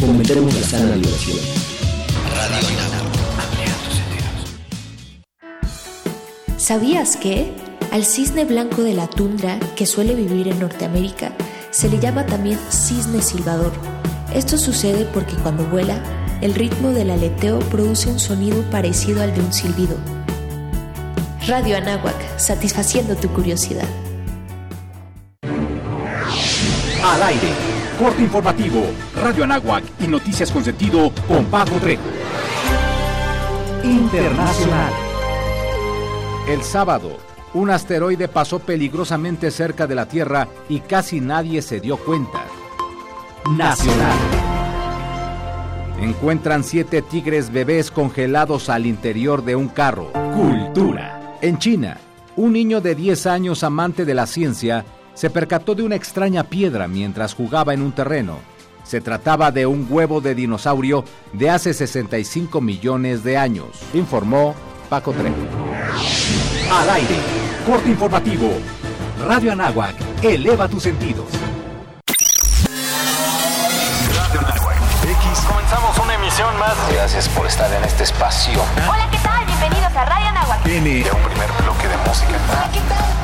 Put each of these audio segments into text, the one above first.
la sana. Radio ¿Sabías que al cisne blanco de la tundra que suele vivir en Norteamérica se le llama también cisne silbador? Esto sucede porque cuando vuela, el ritmo del aleteo produce un sonido parecido al de un silbido. Radio Anáhuac, satisfaciendo tu curiosidad. Al aire, corte informativo, Radio Anáhuac y noticias con sentido con Paco Trejo. Internacional. El sábado, un asteroide pasó peligrosamente cerca de la Tierra y casi nadie se dio cuenta. Nacional. Encuentran siete tigres bebés congelados al interior de un carro. Cultura. En China, un niño de 10 años amante de la ciencia se percató de una extraña piedra mientras jugaba en un terreno. Se trataba de un huevo de dinosaurio de hace 65 millones de años, informó Paco Trejo. Al aire, corte informativo. Radio Anáhuac, eleva tus sentidos. Radio Anáhuac. X. Comenzamos una emisión más. Gracias por estar en este espacio. Hola, ¿qué tal? Bienvenidos a Radio Anáhuac. N. De un primer bloque de música. Hola, ¿qué tal?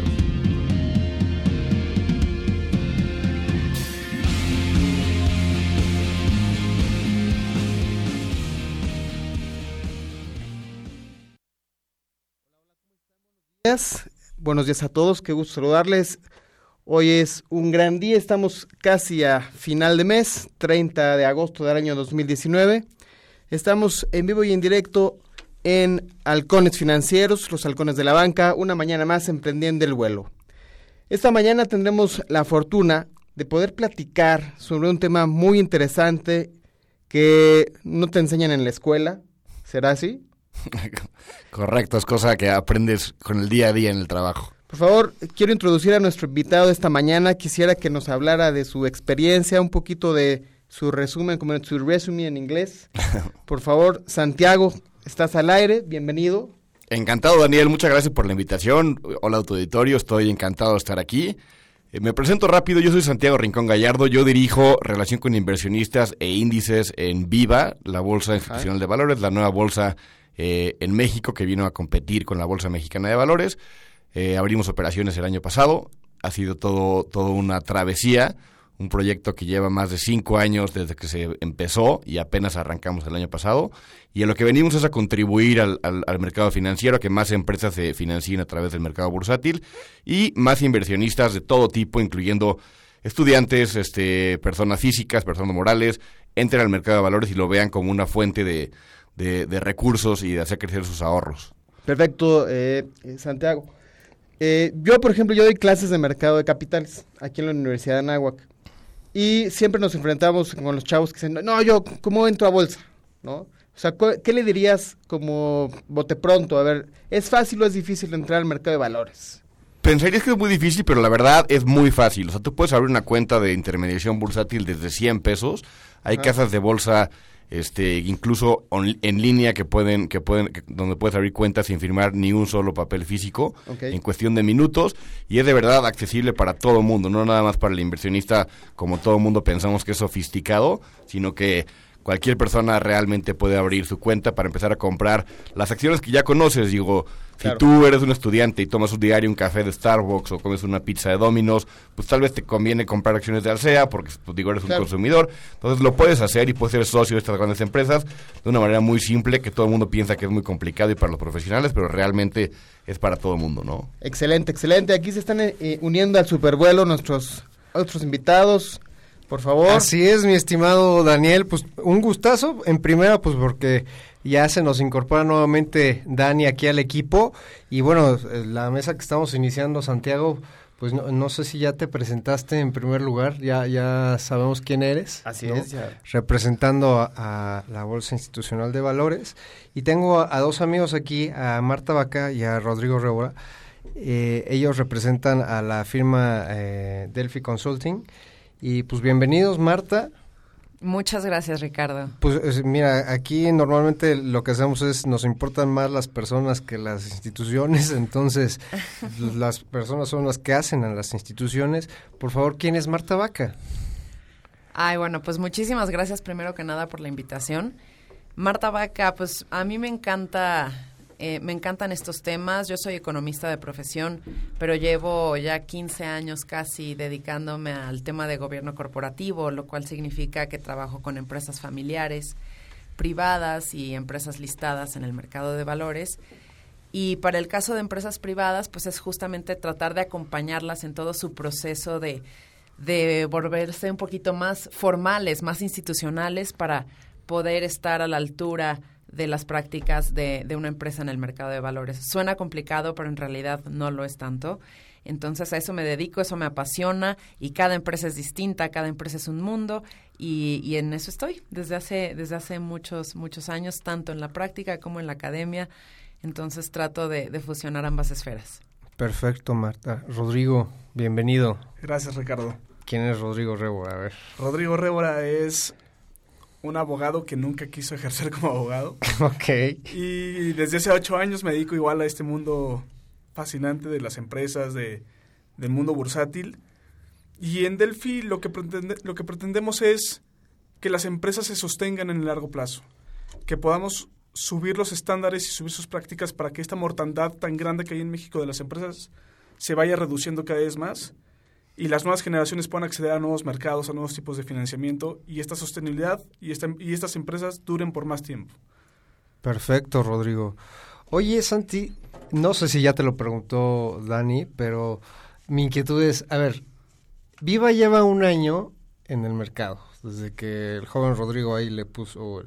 Buenos días a todos, qué gusto saludarles. Hoy es un gran día, estamos casi a final de mes, 30 de agosto del año 2019. Estamos en vivo y en directo en Halcones Financieros, los Halcones de la Banca, una mañana más emprendiendo el vuelo. Esta mañana tendremos la fortuna de poder platicar sobre un tema muy interesante que no te enseñan en la escuela. ¿Será así? Correcto, es cosa que aprendes con el día a día en el trabajo. Por favor, quiero introducir a nuestro invitado de esta mañana. Quisiera que nos hablara de su experiencia, un poquito de su resumen, como su resumen en inglés. Por favor, Santiago, estás al aire, bienvenido. Encantado, Daniel, muchas gracias por la invitación. Hola, tu auditorio, estoy encantado de estar aquí. Eh, me presento rápido, yo soy Santiago Rincón Gallardo, yo dirijo relación con inversionistas e índices en Viva, la Bolsa Institucional de Valores, la nueva bolsa eh, en México que vino a competir con la Bolsa Mexicana de Valores. Eh, abrimos operaciones el año pasado, ha sido todo, todo una travesía, un proyecto que lleva más de cinco años desde que se empezó y apenas arrancamos el año pasado. Y a lo que venimos es a contribuir al, al, al mercado financiero, a que más empresas se financien a través del mercado bursátil y más inversionistas de todo tipo, incluyendo estudiantes, este, personas físicas, personas morales, entren al mercado de valores y lo vean como una fuente de, de, de recursos y de hacer crecer sus ahorros. Perfecto, eh, Santiago. Eh, yo, por ejemplo, yo doy clases de mercado de capitales aquí en la Universidad de Anáhuac. Y siempre nos enfrentamos con los chavos que dicen, no, yo, ¿cómo entro a bolsa? ¿No? O sea, ¿qué le dirías como bote pronto? A ver, ¿es fácil o es difícil entrar al mercado de valores? Pensarías que es muy difícil, pero la verdad es muy fácil. O sea, tú puedes abrir una cuenta de intermediación bursátil desde 100 pesos. Hay Ah. casas de bolsa este incluso on- en línea que pueden que pueden que- donde puedes abrir cuentas sin firmar ni un solo papel físico en cuestión de minutos. Y es de verdad accesible para todo el mundo, no nada más para el inversionista como todo el mundo pensamos que es sofisticado, sino que cualquier persona realmente puede abrir su cuenta para empezar a comprar las acciones que ya conoces, digo, Claro. si tú eres un estudiante y tomas un diario un café de Starbucks o comes una pizza de Domino's, pues tal vez te conviene comprar acciones de Alsea porque pues, digo eres un consumidor. Entonces lo puedes hacer y puedes ser socio de estas grandes empresas de una manera muy simple que todo el mundo piensa que es muy complicado y para los profesionales, pero realmente es para todo el mundo, ¿no? Excelente, excelente. Aquí se están eh, uniendo al supervuelo nuestros otros invitados. por favor. Así es, mi estimado Daniel, pues un gustazo. En primera, pues porque ya se nos incorpora nuevamente Dani aquí al equipo. Y bueno, la mesa que estamos iniciando, Santiago, pues no, sé si ya te presentaste en primer lugar, ya, ya sabemos quién eres. Así es, Representando a, la Bolsa Institucional de Valores. Y tengo a, dos amigos aquí, a Marta Vaca y a Rodrigo Rebora. Eh, ellos representan a la firma eh, Delphi Consulting. Y pues bienvenidos, Marta. Muchas gracias, Ricardo. Pues mira, aquí normalmente lo que hacemos es nos importan más las personas que las instituciones, entonces las personas son las que hacen a las instituciones. Por favor, ¿quién es Marta Vaca? Ay, bueno, pues muchísimas gracias primero que nada por la invitación. Marta Vaca, pues a mí me encanta eh, me encantan estos temas. Yo soy economista de profesión, pero llevo ya 15 años casi dedicándome al tema de gobierno corporativo, lo cual significa que trabajo con empresas familiares, privadas y empresas listadas en el mercado de valores. Y para el caso de empresas privadas, pues es justamente tratar de acompañarlas en todo su proceso de, de volverse un poquito más formales, más institucionales para poder estar a la altura de las prácticas de, de, una empresa en el mercado de valores. Suena complicado, pero en realidad no lo es tanto. Entonces a eso me dedico, eso me apasiona y cada empresa es distinta, cada empresa es un mundo y, y en eso estoy desde hace, desde hace muchos, muchos años, tanto en la práctica como en la academia. Entonces trato de, de fusionar ambas esferas. Perfecto, Marta. Rodrigo, bienvenido. Gracias, Ricardo. ¿Quién es Rodrigo Rébora? A ver. Rodrigo Rébora es un abogado que nunca quiso ejercer como abogado. Ok. Y desde hace ocho años me dedico igual a este mundo fascinante de las empresas, de, del mundo bursátil. Y en Delphi lo que, pretende, lo que pretendemos es que las empresas se sostengan en el largo plazo, que podamos subir los estándares y subir sus prácticas para que esta mortandad tan grande que hay en México de las empresas se vaya reduciendo cada vez más y las nuevas generaciones puedan acceder a nuevos mercados, a nuevos tipos de financiamiento y esta sostenibilidad y, esta, y estas empresas duren por más tiempo. Perfecto, Rodrigo. Oye, Santi, no sé si ya te lo preguntó Dani, pero mi inquietud es, a ver, Viva lleva un año en el mercado, desde que el joven Rodrigo ahí le puso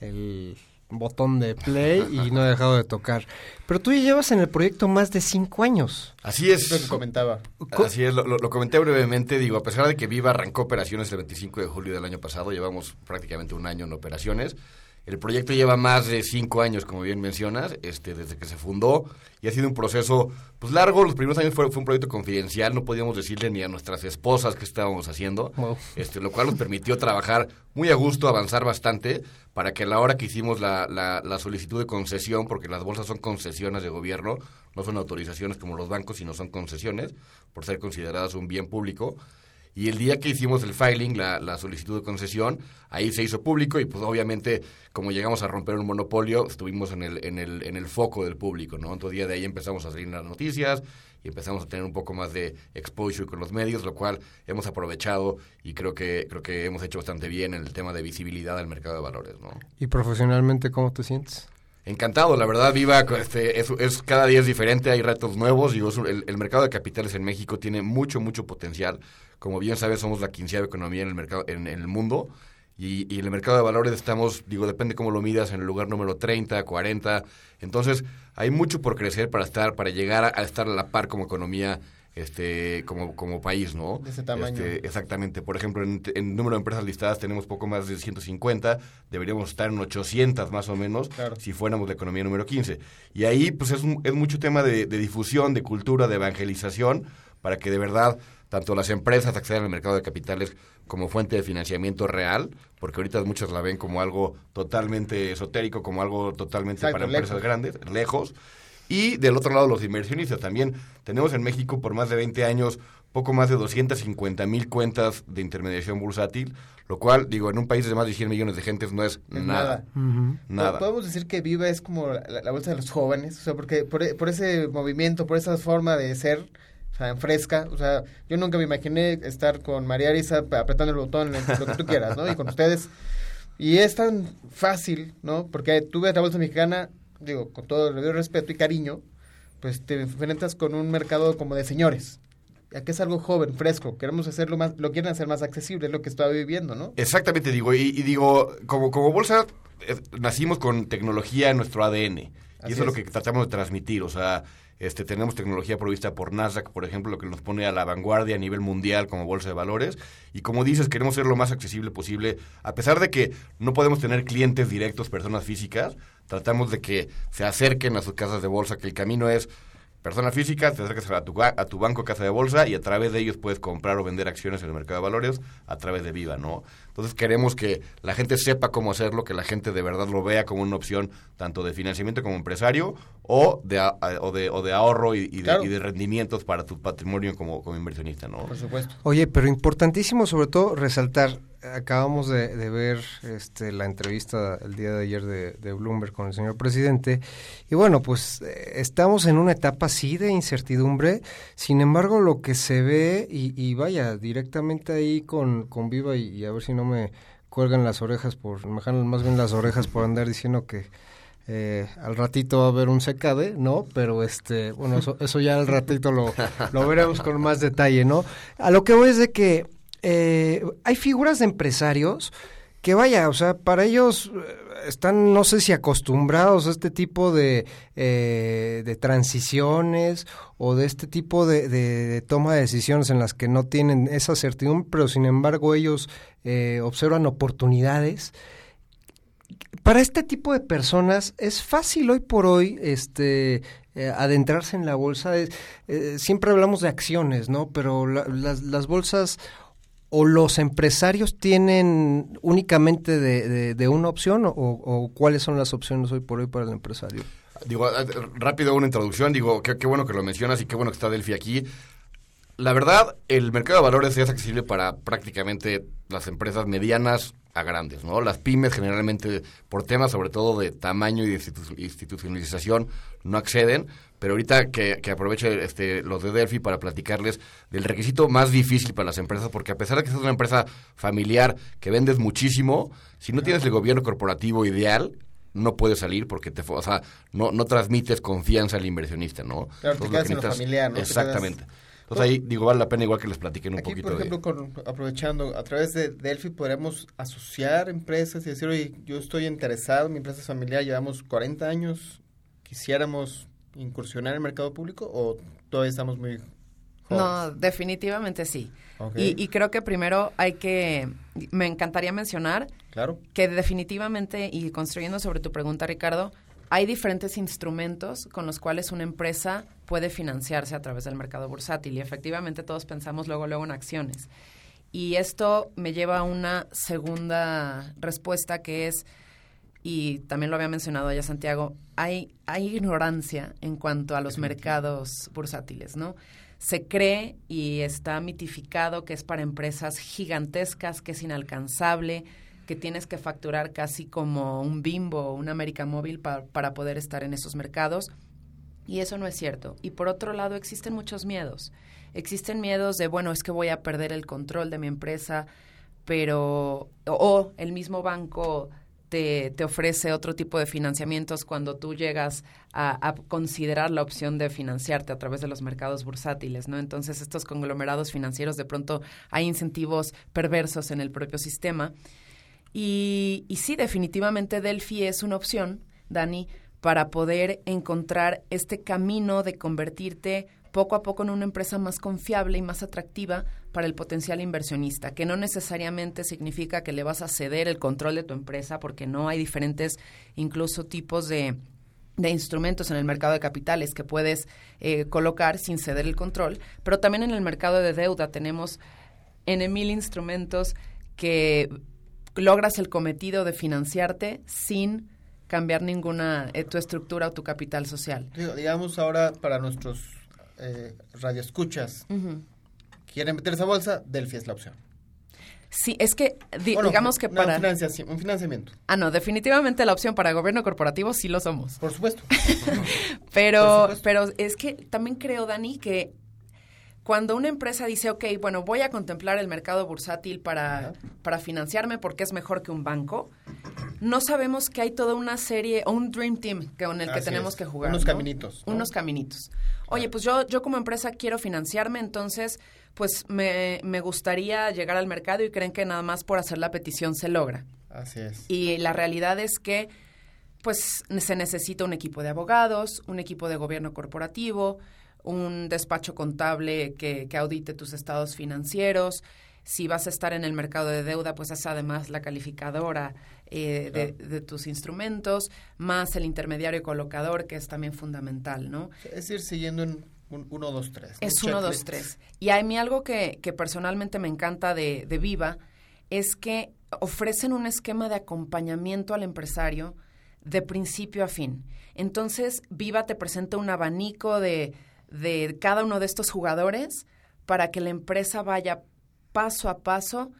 el botón de play y no ha dejado de tocar. Pero tú ya llevas en el proyecto más de cinco años. Así es. Lo que comentaba. Así es, lo, lo, comenté brevemente. Digo, a pesar de que Viva arrancó operaciones el 25 de julio del año pasado, llevamos prácticamente un año en operaciones. El proyecto lleva más de cinco años, como bien mencionas, este, desde que se fundó y ha sido un proceso pues largo. Los primeros años fue, fue un proyecto confidencial, no podíamos decirle ni a nuestras esposas qué estábamos haciendo, este, lo cual nos permitió trabajar muy a gusto, avanzar bastante, para que a la hora que hicimos la, la, la solicitud de concesión, porque las bolsas son concesiones de gobierno, no son autorizaciones como los bancos, sino son concesiones, por ser consideradas un bien público, y el día que hicimos el filing, la, la, solicitud de concesión, ahí se hizo público y pues obviamente como llegamos a romper un monopolio, estuvimos en el, en el, en el foco del público, ¿no? Entonces día de ahí empezamos a salir las noticias y empezamos a tener un poco más de exposure con los medios, lo cual hemos aprovechado y creo que, creo que hemos hecho bastante bien en el tema de visibilidad del mercado de valores, ¿no? ¿Y profesionalmente cómo te sientes? Encantado, la verdad, Viva, este, es, es, cada día es diferente, hay retos nuevos. y el, el, mercado de capitales en México tiene mucho, mucho potencial. Como bien sabes, somos la quinceava economía en el mercado, en, en el mundo. Y, y, en el mercado de valores estamos, digo, depende cómo lo midas, en el lugar número 30, 40. Entonces, hay mucho por crecer para estar, para llegar a, a estar a la par como economía este como, como país, ¿no? De ese tamaño. Este, exactamente. Por ejemplo, en, en, número de empresas listadas tenemos poco más de 150, deberíamos estar en 800 más o menos claro. si fuéramos la economía número 15. Y ahí pues es, un, es mucho tema de, de, difusión, de cultura, de evangelización, para que de verdad tanto las empresas accedan al mercado de capitales como fuente de financiamiento real, porque ahorita muchos la ven como algo totalmente esotérico, como algo totalmente Exacto, para empresas lejos. grandes, lejos. Y del otro lado, los inversionistas. También tenemos en México por más de 20 años poco más de 250 mil cuentas de intermediación bursátil, lo cual, digo, en un país de más de 100 millones de gentes no es, Es nada. nada. Ujú. Nada. Podemos decir que Viva es como la, la bolsa de los jóvenes, o sea, porque por, e- por ese movimiento, por esa forma de ser, sea, en fresca, o sea, yo nunca me imaginé estar con María Arisa apretando el botón, lo que tú quieras, ¿no? Y con ustedes. Y es tan fácil, ¿no? Porque tú ves la bolsa mexicana, digo, con todo el respeto y cariño, pues te enfrentas con un mercado como de señores, a que es algo joven, fresco, queremos hacerlo más, lo quieren hacer más accesible, es lo que estaba viviendo, ¿no? Exactamente, digo, y, y digo, como, como bolsa, eh, nacimos con tecnología en nuestro ADN. y Así eso es lo que tratamos de transmitir. O sea, este, tenemos tecnología provista por Nasdaq, por ejemplo, lo que nos pone a la vanguardia a nivel mundial como bolsa de valores. Y como dices, queremos ser lo más accesible posible. A pesar de que no podemos tener clientes directos, personas físicas, tratamos de que se acerquen a sus casas de bolsa, que el camino es persona física, te acercas a tu, a tu banco, casa de bolsa, y a través de ellos puedes comprar o vender acciones en el mercado de valores a través de Viva, ¿no? Entonces queremos que la gente sepa cómo hacerlo, que la gente de verdad lo vea como una opción tanto de financiamiento como empresario o de, a- o de, o de ahorro y, y de, y de rendimientos para tu patrimonio como, como inversionista, ¿no? Por supuesto. Oye, pero importantísimo sobre todo resaltar, acabamos de, ver este, la entrevista el día de ayer de, Bloomberg con el señor presidente y bueno, pues eh, estamos en una etapa sí de incertidumbre, sin embargo lo que se ve y, y vaya directamente ahí con, con Viva y, a ver si no me cuelgan las orejas por, más bien las orejas por andar diciendo que eh, al ratito va a haber un secade, ¿no? Pero este, bueno, eso, eso ya al ratito lo, lo veremos con más detalle, ¿no? A lo que voy es de que eh, hay figuras de empresarios que vaya, o sea, para ellos eh, están, no sé si acostumbrados a este tipo de, eh, de transiciones o de este tipo de, toma de decisiones en las que no tienen esa certidumbre, pero sin embargo ellos observan oportunidades para este tipo de personas es fácil hoy por hoy este adentrarse en la bolsa. Siempre hablamos de acciones, ¿no? Pero la- las, las bolsas o los empresarios tienen únicamente de, de- de una opción o, o cuáles son las opciones hoy por hoy para el empresario. Digo, eh, rápido una introducción, digo, qué, qué bueno que lo mencionas y qué bueno que está Delphi aquí. La verdad, el mercado de valores es accesible para prácticamente las empresas medianas a grandes, ¿no? Las pymes generalmente, por temas sobre todo de tamaño y de institu- institucionalización, no acceden, pero ahorita que, que aproveche este, los de Delphi para platicarles del requisito más difícil para las empresas, porque a pesar de que seas una empresa familiar que vendes muchísimo, si no tienes el gobierno corporativo ideal, no puedes salir porque te, o sea, no, no transmites confianza al inversionista, ¿no? Claro, te quedas que en lo familiar, ¿no? Te Exactamente. Entonces ahí, digo, vale la pena igual que les platiquen un Aquí, poquito por de... ejemplo, con- aprovechando, a través de Delphi podríamos asociar empresas y decir, oye, yo estoy interesado, mi empresa es familiar, llevamos 40 años, quisiéramos incursionar en el mercado público o todavía estamos muy jóvenes? No, definitivamente sí. Ok. Y, y creo que primero hay que, me encantaría mencionar Claro. que definitivamente, y construyendo sobre tu pregunta, Ricardo, hay diferentes instrumentos con los cuales una empresa puede financiarse a través del mercado bursátil y efectivamente todos pensamos luego luego en acciones. Y esto me lleva a una segunda respuesta que es, y también lo había mencionado ya Santiago, hay, hay ignorancia en cuanto a los mercados bursátiles, ¿no? Se cree y está mitificado que es para empresas gigantescas, que es inalcanzable, que tienes que facturar casi como un bimbo o un América Móvil pa- para poder estar en esos mercados. Y eso no es cierto. Y por otro lado, existen muchos miedos. Existen miedos de, bueno, es que voy a perder el control de mi empresa, pero, o, el mismo banco te, te ofrece otro tipo de financiamientos cuando tú llegas a, a considerar la opción de financiarte a través de los mercados bursátiles, ¿no? Entonces, estos conglomerados financieros, de pronto hay incentivos perversos en el propio sistema. Y, y sí, definitivamente Delphi es una opción, Dani, para poder encontrar este camino de convertirte poco a poco en una empresa más confiable y más atractiva para el potencial inversionista, que no necesariamente significa que le vas a ceder el control de tu empresa, porque no hay diferentes incluso tipos de, de instrumentos en el mercado de capitales que puedes eh, colocar sin ceder el control, pero también en el mercado de deuda tenemos en mil instrumentos que logras el cometido de financiarte sin cambiar ninguna eh, tu estructura o tu capital social. Digamos ahora para nuestros eh, radioescuchas, quieren meterse a bolsa, Delphi es la opción. Sí, es que di- Bueno, digamos que para un financiamiento. Ah, no, definitivamente la opción para gobierno corporativo sí lo somos. Por supuesto. pero pero es que también creo Dani que cuando una empresa dice, ok, bueno, voy a contemplar el mercado bursátil para, para financiarme porque es mejor que un banco, no sabemos que hay toda una serie o un Dream Team con el que Así tenemos es. que jugar. Unos ¿no? caminitos, ¿no? Unos caminitos. Oye, pues yo, yo como empresa quiero financiarme, entonces, pues me, me gustaría llegar al mercado y creen que nada más por hacer la petición se logra. Así es. Y la realidad es que pues se necesita un equipo de abogados, un equipo de gobierno corporativo, un despacho contable que, que audite tus estados financieros. Si vas a estar en el mercado de deuda, pues es además la calificadora eh, de, de tus instrumentos, más el intermediario colocador, que es también fundamental, ¿no? Es ir siguiendo un 1, 2, 3. Es 1, 2, 3. Y a mí algo que, que personalmente me encanta de, de Viva es que ofrecen un esquema de acompañamiento al empresario de principio a fin. Entonces, Viva te presenta un abanico de, de cada uno de estos jugadores para que la empresa vaya paso a paso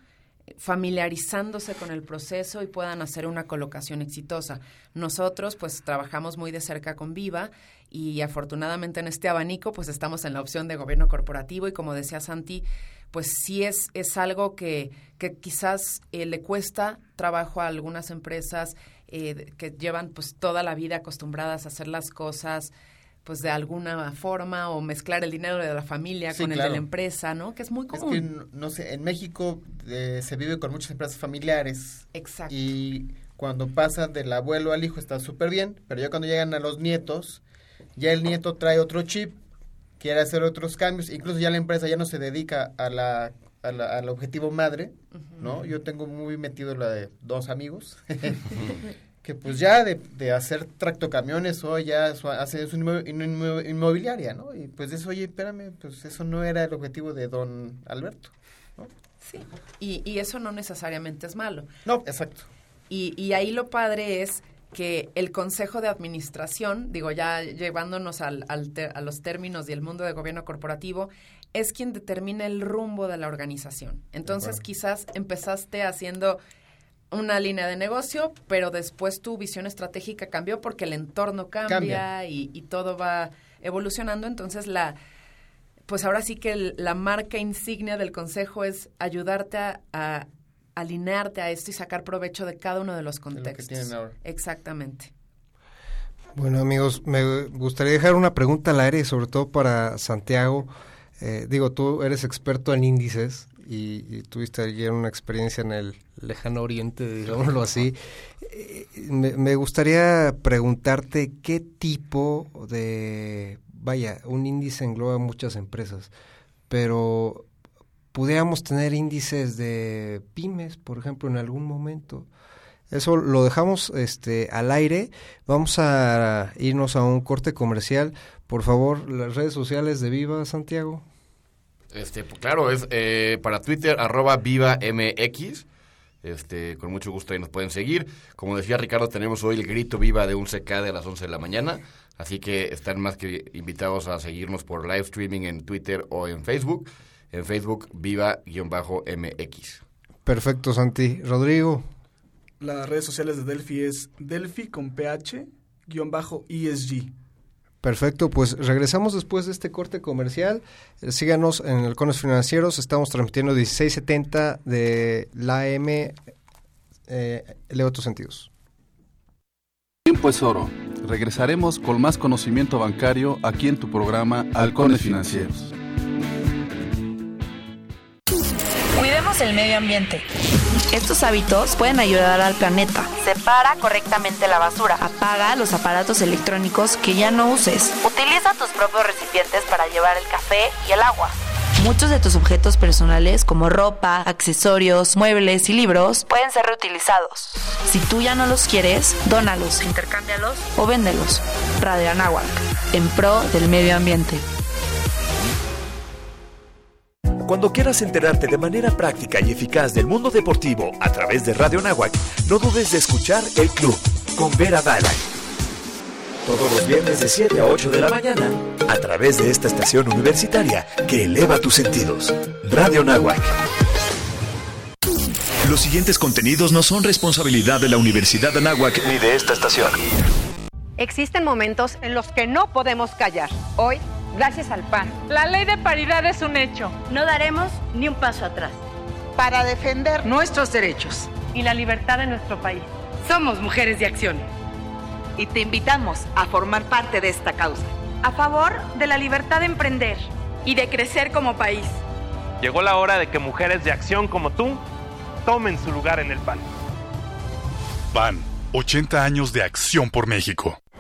familiarizándose con el proceso y puedan hacer una colocación exitosa. Nosotros pues trabajamos muy de cerca con Viva y afortunadamente en este abanico pues estamos en la opción de gobierno corporativo y como decía Santi, pues sí es, es algo que, que quizás eh, le cuesta trabajo a algunas empresas eh, que llevan pues toda la vida acostumbradas a hacer las cosas pues de alguna forma o mezclar el dinero de la familia Sí, con el de la empresa, ¿no? Que es muy Es común. que, no, sé, en México eh, se vive con muchas empresas familiares. Exacto. Y cuando pasa del abuelo al hijo está súper bien, pero ya cuando llegan a los nietos, ya el nieto trae otro chip, quiere hacer otros cambios, incluso ya la empresa ya no se dedica a la, a la- al objetivo madre, ¿no? Yo tengo muy metido la de dos amigos, que pues ya de, de hacer tractocamiones o ya su- hace su inmo- inmo- inmobiliaria, ¿no? Y pues eso, oye, espérame, pues eso no era el objetivo de don Alberto. Sí. Y, y eso no necesariamente es malo. No, exacto. Y, y ahí lo padre es que el Consejo de Administración, digo ya llevándonos al, al a los términos y el mundo de gobierno corporativo, es quien determina el rumbo de la organización. Entonces quizás empezaste haciendo una línea de negocio, pero después tu visión estratégica cambió porque el entorno cambia, Cambia. Y, y todo va evolucionando. Entonces la, pues ahora sí que el- la marca insignia del consejo es ayudarte a, a alinearte a esto y sacar provecho de cada uno de los lo que contextos. tienen ahora. Exactamente. Bueno, amigos, me gustaría dejar una pregunta al aire, sobre todo para Santiago. Eh, digo, tú eres experto en índices y, y tuviste ayer una experiencia en el lejano oriente, digámoslo así. Eh, me, me gustaría preguntarte qué tipo de, vaya, un índice engloba muchas empresas, pero pudiéramos tener índices de pymes, por ejemplo, en algún momento. Eso lo dejamos este al aire. Vamos a irnos a un corte comercial. Por favor, las redes sociales de Viva Santiago. Este, pues, claro, es eh, para Twitter, arroba viva MX. Este, con mucho gusto ahí nos pueden seguir. Como decía Ricardo, tenemos hoy el grito viva de un CK de las 11 de la mañana. Así que están más que invitados a seguirnos por live streaming en Twitter o en Facebook. En Facebook, viva-mx. Perfecto, Santi. Rodrigo. Las redes sociales de Delphi es Delphi con PH guion bajo ESG. Perfecto, pues regresamos después de este corte comercial. Síganos en Halcones Financieros. Estamos transmitiendo 1670 de la M. Eh, leo tus sentidos. Tiempo es oro. Regresaremos con más conocimiento bancario aquí en tu programa Halcones Financieros. Cuidemos el medio ambiente. Estos hábitos pueden ayudar al planeta. Separa correctamente la basura. Apaga los aparatos electrónicos que ya no uses. Utiliza tus propios recipientes para llevar el café y el agua. Muchos de tus objetos personales, como ropa, accesorios, muebles y libros, Pueden ser reutilizados. si tú ya no los quieres, dónalos, Intercámbialos. o véndelos. Radio Anáhuac, en pro del medio ambiente. Cuando quieras enterarte de manera práctica y eficaz del mundo deportivo a través de Radio Nahuac, no dudes de escuchar El Club con Vera Dalai. Todos los viernes de 7 a 8 de la mañana, a través de esta estación universitaria que eleva tus sentidos. Radio Nahuac. Los siguientes contenidos no son responsabilidad de la Universidad de Anáhuac ni de esta estación. Existen momentos en los que no podemos callar. Hoy gracias al PAN. La ley de paridad es un hecho. No daremos ni un paso atrás. Para defender nuestros derechos y la libertad de nuestro país. Somos mujeres de acción. Y te invitamos a formar parte de esta causa. A favor de la libertad de emprender y de crecer como país. Llegó la hora de que mujeres de acción como tú tomen su lugar en el PAN. PAN, 80 años de acción por México.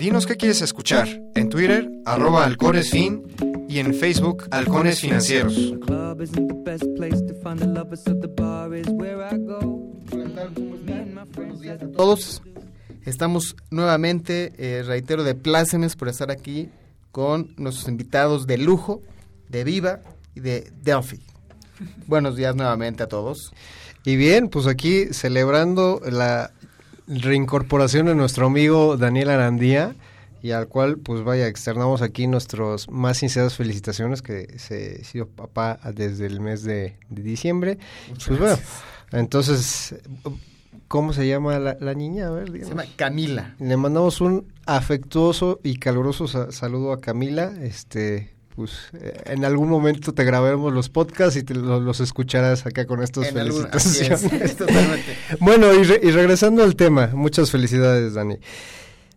Dinos qué quieres escuchar. En Twitter, arroba halconesfin y en Facebook, Halcones Financieros. Buenos días a todos. Estamos nuevamente, eh, reitero, de plácemes por estar aquí con nuestros invitados de lujo, de Viva y de Delphi. Buenos días nuevamente a todos. Y bien, pues aquí celebrando la reincorporación de nuestro amigo Daniel Arandía y al cual pues vaya externamos aquí nuestros más sinceras felicitaciones que se ha sido papá desde el mes de, de diciembre. Muchas pues bueno, entonces ¿cómo se llama la, la niña? A ver, Se llama Camila. Le mandamos un afectuoso y caluroso sa- saludo a Camila. Este, pues eh, en algún momento te grabaremos los podcasts y te lo- los escucharás acá con estas En algún- así es, felicitaciones. totalmente. bueno, y, re- y regresando al tema, muchas felicidades, Dani.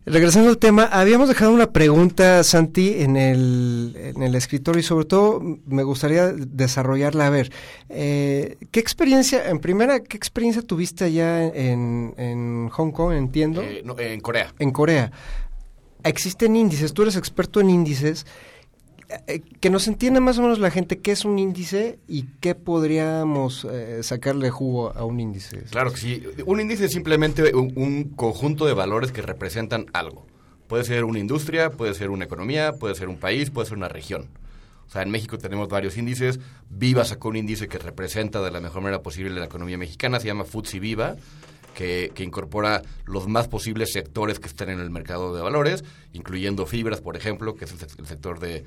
Regresando al tema, habíamos dejado una pregunta, Santi, en el, en el escritorio y sobre todo me gustaría desarrollarla. A ver, eh, ¿qué experiencia, en primera, qué experiencia tuviste allá en, en Hong Kong, entiendo? Eh, no, en Corea. En Corea. Existen índices, tú eres experto en índices. Eh, que nos entienda más o menos la gente qué es un índice y qué podríamos eh, sacarle jugo a un índice. Claro que sí. Un índice es simplemente un, un conjunto de valores que representan algo. Puede ser una industria, puede ser una economía, puede ser un país, puede ser una región. O sea, en México tenemos varios índices. Viva sacó un índice que representa de la mejor manera posible la economía mexicana, se llama FTSE Viva, que, que incorpora los más posibles sectores que están en el mercado de valores, incluyendo fibras, por ejemplo, que es el, el sector de,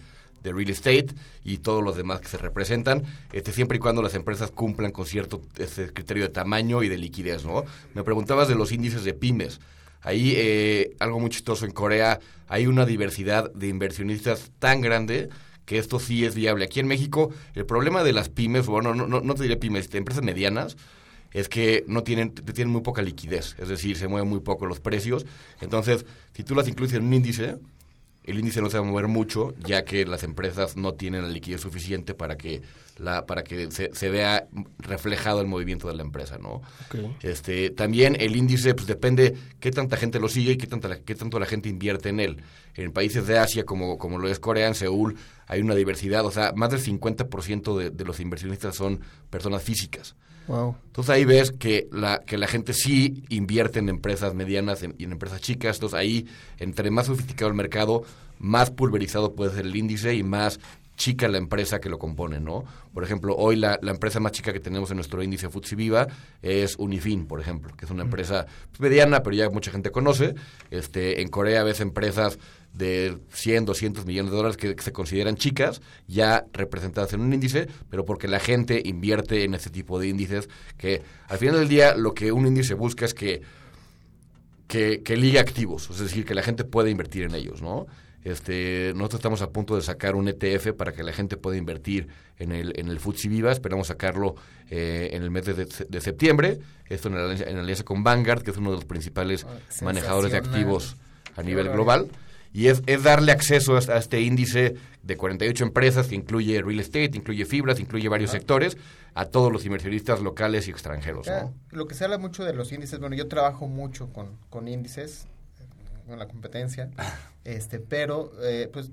de real estate y todos los demás que se representan, este, siempre y cuando las empresas cumplan con cierto este, criterio de tamaño y de liquidez, ¿no? Me preguntabas de los índices de pymes. Ahí, eh, algo muy chistoso en Corea, hay una diversidad de inversionistas tan grande que esto sí es viable. Aquí en México, el problema de las pymes, bueno, no, no, no te diré pymes, de empresas medianas, es que no tienen, tienen muy poca liquidez, es decir, se mueven muy poco los precios. Entonces, si tú las incluyes en un índice, el índice no se va a mover mucho, ya que las empresas no tienen la liquidez suficiente para que la para que se, se vea reflejado el movimiento de la empresa, ¿no? Este, también el índice pues, depende qué tanta gente lo sigue y qué, tanta, qué tanto la gente invierte en él. En países de Asia, como, como lo es Corea, en Seúl, hay una diversidad, o sea, más del 50% de, de los inversionistas son personas físicas. Wow. Entonces ahí ves que la, que la gente sí invierte en empresas medianas en- y en empresas chicas. Entonces ahí, entre más sofisticado el mercado, más pulverizado puede ser el índice y más chica la empresa que lo compone, ¿no? Por ejemplo, hoy la, la empresa más chica que tenemos en nuestro índice FTSE Viva es Unifin, por ejemplo, que es una empresa mediana, pero ya mucha gente conoce. Este, en Corea ves empresas de 100, 200 millones de dólares que, que se consideran chicas, ya representadas en un índice, pero porque la gente invierte en ese tipo de índices, que al final del día lo que un índice busca es que, que, que ligue activos, es decir, que la gente pueda invertir en ellos, ¿no? Este, nosotros estamos a punto de sacar un ETF para que la gente pueda invertir en el, en el FTSE Viva. Esperamos sacarlo eh, en el mes de, de septiembre. Esto en alianza, en alianza con Vanguard, que es uno de los principales manejadores de activos a nivel global. Y es, es darle acceso a, a este índice de 48 empresas que incluye real estate, incluye fibras, incluye varios sectores, a todos los inversionistas locales y extranjeros. ¿no? Lo que se habla mucho de los índices, bueno, yo trabajo mucho con, con índices, con la competencia, este, pero eh, pues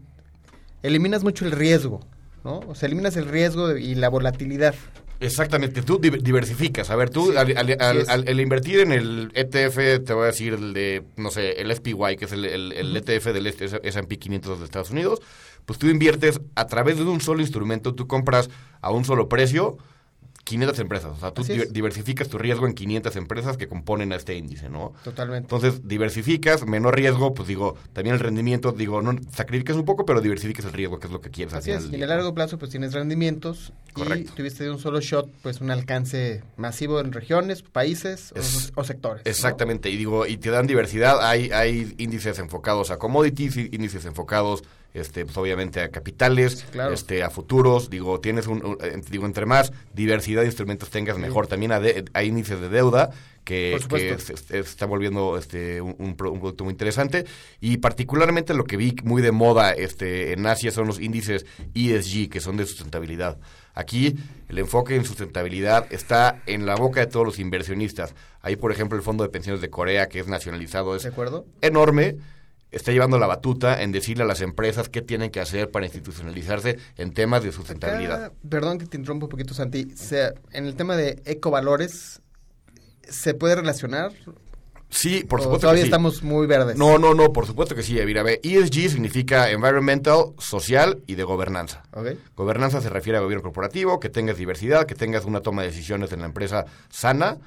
eliminas mucho el riesgo, ¿no? O sea, eliminas el riesgo de- y la volatilidad. Exactamente, tú di- diversificas. A ver, tú Sí, al, al- al- al- al invertir en el ETF, te voy a decir el de, no sé, el SPY, que es el, el- el ETF del S&P 500 de Estados Unidos, pues tú inviertes a través de un solo instrumento, tú compras a un solo precio 500 empresas. O sea, tú diversificas tu riesgo en 500 empresas que componen a este índice, ¿no? Totalmente. Entonces, diversificas, menor riesgo, pues digo, también el rendimiento, digo, no sacrificas un poco, pero diversificas el riesgo, que es lo que quieres del y en el largo plazo pues tienes rendimientos Correcto. y tuviste de un solo shot pues un alcance masivo en regiones, países o- Es- o, sectores. ¿no? Exactamente, y digo, y te dan diversidad, hay, hay índices enfocados a commodities, índices enfocados, este, pues obviamente a capitales, claro. este, a futuros, digo, tienes un, un- eh, digo, entre más diversidad de instrumentos tengas, Sí. mejor. También a, de- a índices de deuda, que, se, se está volviendo este un, un pro- un producto muy interesante y particularmente lo que vi muy de moda este en Asia son los índices ESG que son de sustentabilidad. Aquí el enfoque en sustentabilidad está en la boca de todos los inversionistas. Ahí, por ejemplo, el Fondo de Pensiones de Corea, que es nacionalizado, es ¿De acuerdo? enorme, está llevando la batuta en decirle a las empresas qué tienen que hacer para institucionalizarse en temas de sustentabilidad. Acá, perdón que te interrumpa un poquito, Santi. O sea, en el tema de ecovalores, ¿se puede relacionar? Sí, por ¿O supuesto todavía que sí. estamos muy verdes. No, no, no, por supuesto que sí. Mira, ve, ESG significa environmental, social y de gobernanza. Ok. Gobernanza se refiere a gobierno corporativo, que tengas diversidad, que tengas una toma de decisiones en la empresa sana.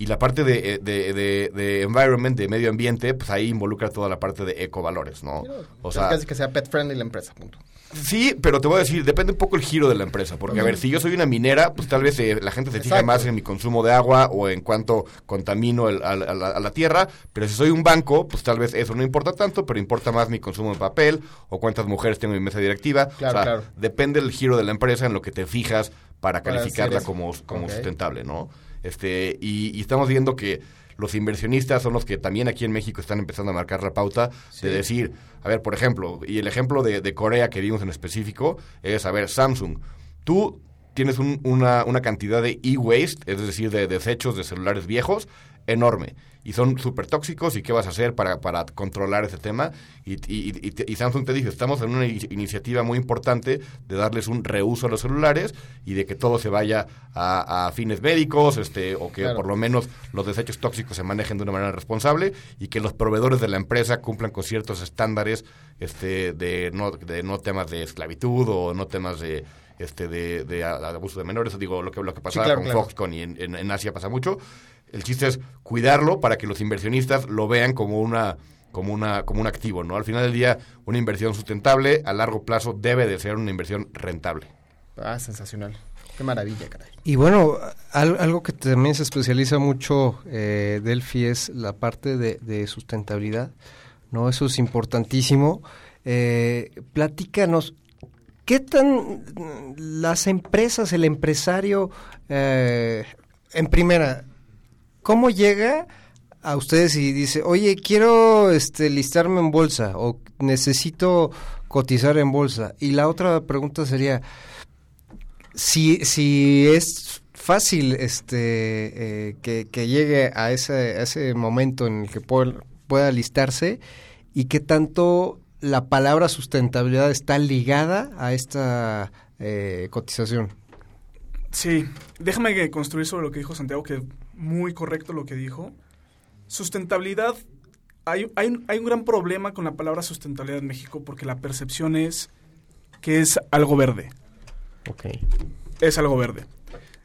Y la parte de, eh, de, de, de environment, de medio ambiente, pues ahí involucra toda la parte de ecovalores, ¿no? O Es sea, casi que sea pet friendly la empresa, punto. Sí, pero te voy a decir, depende un poco el giro de la empresa. Porque, a ver, si yo soy una minera, pues tal vez eh, la gente se fija Exacto. más en mi consumo de agua o en cuánto contamino el- a, la- a tierra. Pero si soy un banco, pues tal vez eso no importa tanto, pero importa más mi consumo de papel o cuántas mujeres tengo en mi mesa directiva. Claro, o sea, claro. depende del giro de la empresa en lo que te fijas para Para calificarla como, como sustentable, ¿no? Este, y, y estamos viendo que los inversionistas son los que también aquí en México están empezando a marcar la pauta de decir, a ver, por ejemplo, y el ejemplo de, de Corea que vimos en específico es, a ver, Samsung, tú tienes un- una, una cantidad de e-waste, es decir, de desechos de celulares viejos, enorme. Y son súper tóxicos y qué vas a hacer para, para controlar ese tema. Y, y- y- Samsung te dice, estamos en una iniciativa muy importante de darles un reuso a los celulares y de que todo se vaya a, a fines médicos, este, o que Claro. por lo menos los desechos tóxicos se manejen de una manera responsable y que los proveedores de la empresa cumplan con ciertos estándares este, de, no, de no temas de esclavitud o no temas de este de, abuso de menores, digo lo que lo que pasaba claro, con claro. Foxconn y en, en- en Asia pasa mucho. El chiste es cuidarlo para que los inversionistas lo vean como una como una como un activo, ¿no? Al final del día, una inversión sustentable a largo plazo debe de ser una inversión rentable. Ah, sensacional. Qué maravilla, caray. Y bueno, al- algo que también se especializa mucho eh, Delphi es la parte de, de sustentabilidad, ¿no? Eso es importantísimo. Eh, platícanos, ¿qué tan mm, las empresas, el empresario, eh, en primera, cómo llega a ustedes y dice, oye, quiero este, listarme en bolsa o necesito cotizar en bolsa? Y la otra pregunta sería, si, es fácil este eh, que, llegue a ese, momento en el que pueda, pueda listarse y qué tanto la palabra sustentabilidad está ligada a esta eh, cotización. Sí, déjame construir sobre lo que dijo Santiago, que muy correcto lo que dijo. Sustentabilidad, hay, hay, un- hay un gran problema con la palabra sustentabilidad en México porque la percepción es que es algo verde. Es algo verde.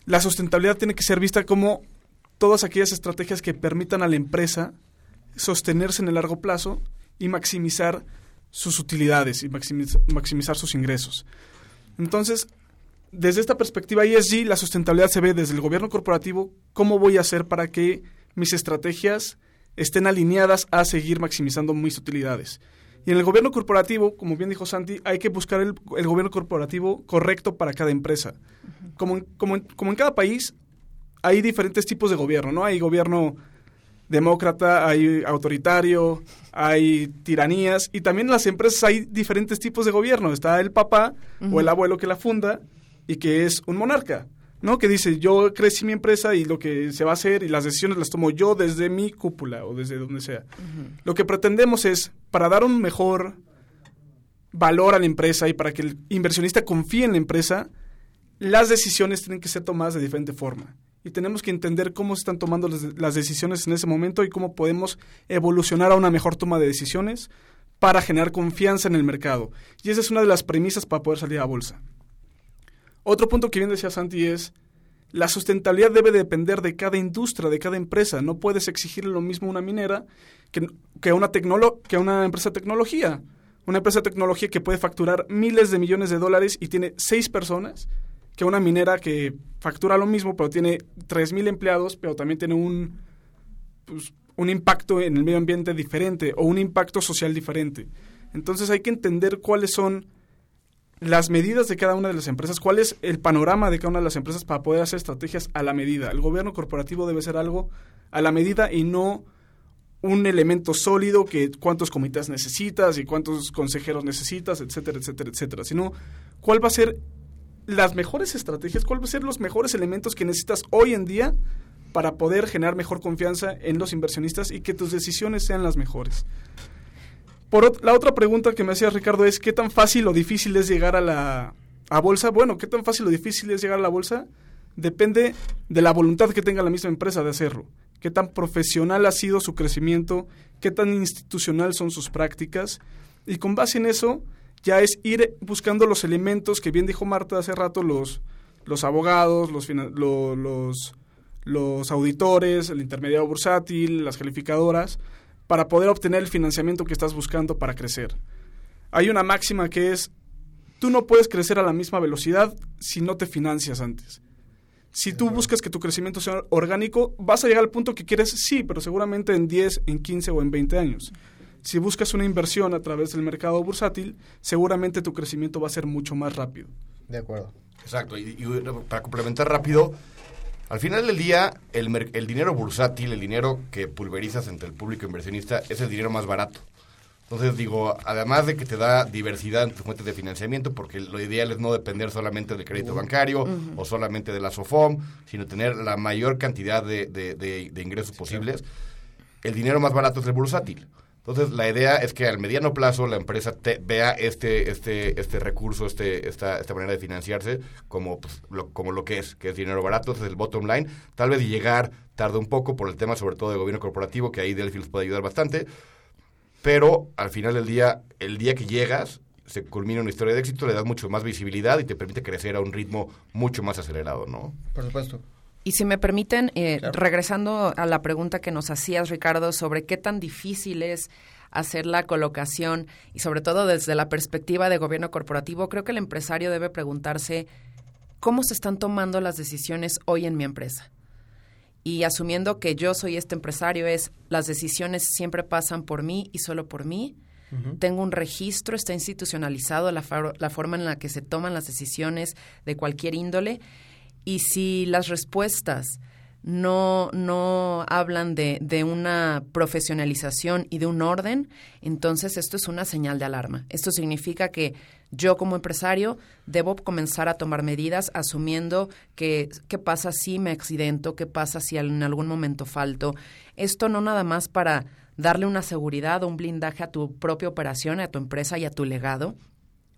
La sustentabilidad tiene que ser vista como todas aquellas estrategias que permitan a la empresa sostenerse en el largo plazo y maximizar sus utilidades y maximiz- maximizar sus ingresos. Entonces, desde esta perspectiva ESG, la sustentabilidad se ve desde el gobierno corporativo, cómo voy a hacer para que mis estrategias estén alineadas a seguir maximizando mis utilidades. Y en el gobierno corporativo, como bien dijo Santi, hay que buscar el, el gobierno corporativo correcto para cada empresa. Como en, como, como en cada país, hay diferentes tipos de gobierno, ¿no? Hay gobierno demócrata, hay autoritario, hay tiranías y también en las empresas hay diferentes tipos de gobierno. Está el papá o el abuelo que la funda y que es un monarca, ¿no? Que dice, yo crecí mi empresa y lo que se va a hacer y las decisiones las tomo yo desde mi cúpula o desde donde sea. Lo que pretendemos es, para dar un mejor valor a la empresa y para que el inversionista confíe en la empresa, las decisiones tienen que ser tomadas de diferente forma. Y tenemos que entender cómo se están tomando las, las decisiones en ese momento y cómo podemos evolucionar a una mejor toma de decisiones para generar confianza en el mercado. Y esa es una de las premisas para poder salir a bolsa. Otro punto que bien decía Santi es, la sustentabilidad debe depender de cada industria, de cada empresa. No puedes exigirle lo mismo a una minera que, que, a una que una empresa de tecnología. Una empresa de tecnología que puede facturar miles de millones de dólares y tiene seis personas, que una minera que factura lo mismo, pero tiene tres mil empleados, pero también tiene un, pues, un impacto en el medio ambiente diferente o un impacto social diferente. Entonces hay que entender cuáles son las medidas de cada una de las empresas, cuál es el panorama de cada una de las empresas para poder hacer estrategias a la medida. El gobierno corporativo debe ser algo a la medida y no un elemento sólido que cuántos comités necesitas y cuántos consejeros necesitas, etcétera, etcétera, etcétera, sino cuál va a ser las mejores estrategias, cuál va a ser los mejores elementos que necesitas hoy en día para poder generar mejor confianza en los inversionistas y que tus decisiones sean las mejores. Por la otra pregunta que me hacía Ricardo es ¿qué tan fácil o difícil es llegar a la a bolsa? Bueno, ¿qué tan fácil o difícil es llegar a la bolsa? Depende de la voluntad que tenga la misma empresa de hacerlo. ¿Qué tan profesional ha sido su crecimiento? ¿Qué tan institucional son sus prácticas? Y con base en eso, ya es ir buscando los elementos que bien dijo Marta hace rato, los, los abogados, los, los, los auditores, el intermediario bursátil, las calificadoras, para poder obtener el financiamiento que estás buscando para crecer. Hay una máxima que es, tú no puedes crecer a la misma velocidad si no te financias antes. Si tú buscas que tu crecimiento sea orgánico, vas a llegar al punto que quieres, sí, pero seguramente en 10, en 15 o en 20 años. Si buscas una inversión a través del mercado bursátil, seguramente tu crecimiento va a ser mucho más rápido. De acuerdo. Exacto. Y, y para complementar rápido, al final del día, el, el, dinero bursátil, el dinero que pulverizas entre el público inversionista, es el dinero más barato. Entonces digo, además de que te da diversidad en tus fuentes de financiamiento, porque lo ideal es no depender solamente del crédito bancario o solamente de la SOFOM, sino tener la mayor cantidad de, de, de, de ingresos posibles, el dinero más barato es el bursátil. Entonces, la idea es que al mediano plazo la empresa te, vea este, este, este recurso, este, esta, esta manera de financiarse como, pues, lo, como lo que es, que es dinero barato, es el bottom line. Tal vez llegar tarde un poco por el tema sobre todo de gobierno corporativo, que ahí Delphi les puede ayudar bastante, pero al final del día, el día que llegas, se culmina una historia de éxito, le das mucho más visibilidad y te permite crecer a un ritmo mucho más acelerado, ¿no? Por supuesto. Y si me permiten, eh, claro. regresando a la pregunta que nos hacías, Ricardo, sobre qué tan difícil es hacer la colocación y sobre todo desde la perspectiva de gobierno corporativo, creo que el empresario debe preguntarse cómo se están tomando las decisiones hoy en mi empresa. Y asumiendo que yo soy este empresario, es las decisiones siempre pasan por mí y solo por mí. Uh -huh. Tengo un registro, está institucionalizado la, la forma en la que se toman las decisiones de cualquier índole y si las respuestas no, no hablan de, de, una profesionalización y de un orden, entonces esto es una señal de alarma. Esto significa que yo como empresario debo comenzar a tomar medidas asumiendo que qué pasa si me accidento, qué pasa si en algún momento falto. Esto no nada más para darle una seguridad o un blindaje a tu propia operación, a tu empresa y a tu legado,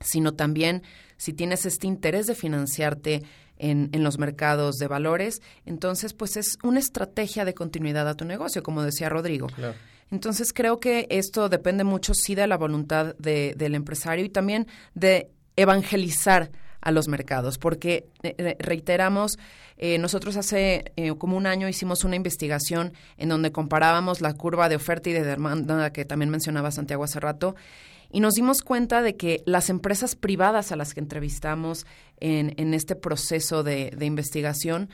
sino también si tienes este interés de financiarte en, en, los mercados de valores, entonces pues es una estrategia de continuidad a tu negocio, como decía Rodrigo. Claro. Entonces creo que esto depende mucho sí de la voluntad de, del empresario y también de evangelizar a los mercados, porque eh, reiteramos, eh, nosotros hace eh, como un año hicimos una investigación en donde comparábamos la curva de oferta y de demanda que también mencionaba Santiago hace rato, y nos dimos cuenta de que las empresas privadas a las que entrevistamos en, en este proceso de, de, investigación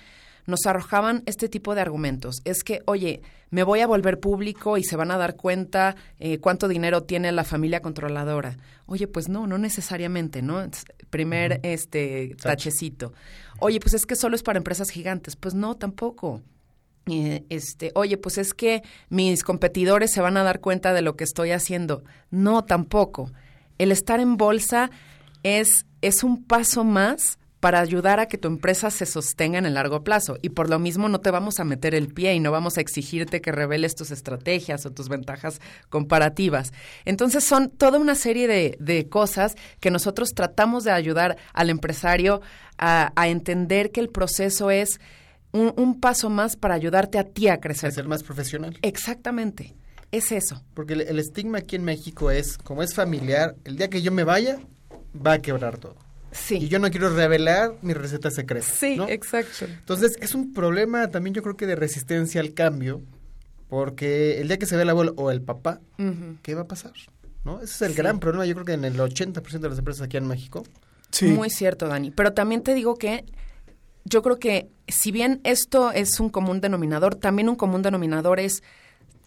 nos arrojaban este tipo de argumentos. Es que, oye, me voy a volver público y se van a dar cuenta eh, cuánto dinero tiene la familia controladora. Oye, pues no, no necesariamente, ¿no? Primer este tachecito. Oye, pues es que solo es para empresas gigantes. Pues no, tampoco. Eh, este, oye, pues es que mis competidores se van a dar cuenta de lo que estoy haciendo. No, tampoco. El estar en bolsa es, es un paso más para ayudar a que tu empresa se sostenga en el largo plazo. Y por lo mismo no te vamos a meter el pie y no vamos a exigirte que reveles tus estrategias o tus ventajas comparativas. Entonces son toda una serie de, de cosas que nosotros tratamos de ayudar al empresario a, a entender que el proceso es un, un, paso más para ayudarte a ti a crecer. A ser más profesional. Exactamente. Es eso. Porque el, el estigma aquí en México es, como es familiar, el día que yo me vaya, va a quebrar todo. Sí. Y yo no quiero revelar mi receta secreta. Sí, ¿no? exacto. Entonces, es un problema también yo creo que de resistencia al cambio, porque el día que se ve el abuelo o el papá, uh -huh. ¿qué va a pasar? ¿No? Ese es el sí. gran problema, yo creo que en el 80% de las empresas aquí en México. Sí. Muy cierto, Dani. Pero también te digo que yo creo que si bien esto es un común denominador, también un común denominador es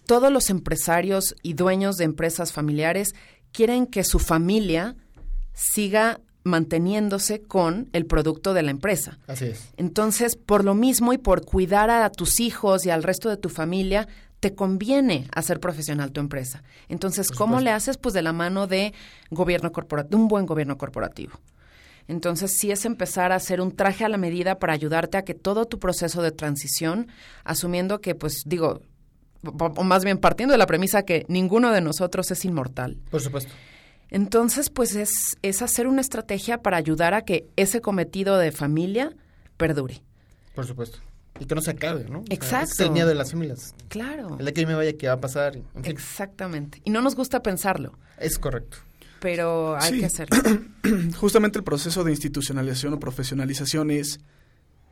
todos los empresarios y dueños de empresas familiares quieren que su familia siga manteniéndose con el producto de la empresa. Así es. Entonces, por lo mismo y por cuidar a tus hijos y al resto de tu familia, te conviene hacer profesional tu empresa. Entonces, ¿cómo le haces? Pues de la mano de gobierno corporativo, un buen gobierno corporativo. Entonces, sí es empezar a hacer un traje a la medida para ayudarte a que todo tu proceso de transición, asumiendo que, pues, digo, o más bien partiendo de la premisa que ninguno de nosotros es inmortal. Por supuesto. Entonces, pues es, es hacer una estrategia para ayudar a que ese cometido de familia perdure. Por supuesto. Y que no se acabe, ¿no? Exacto. O sea, es el miedo de las familias. Claro. El día que yo me vaya, ¿qué va a pasar? En fin. Exactamente. Y no nos gusta pensarlo. Es correcto. Pero hay sí. que hacerlo. Justamente el proceso de institucionalización o profesionalización es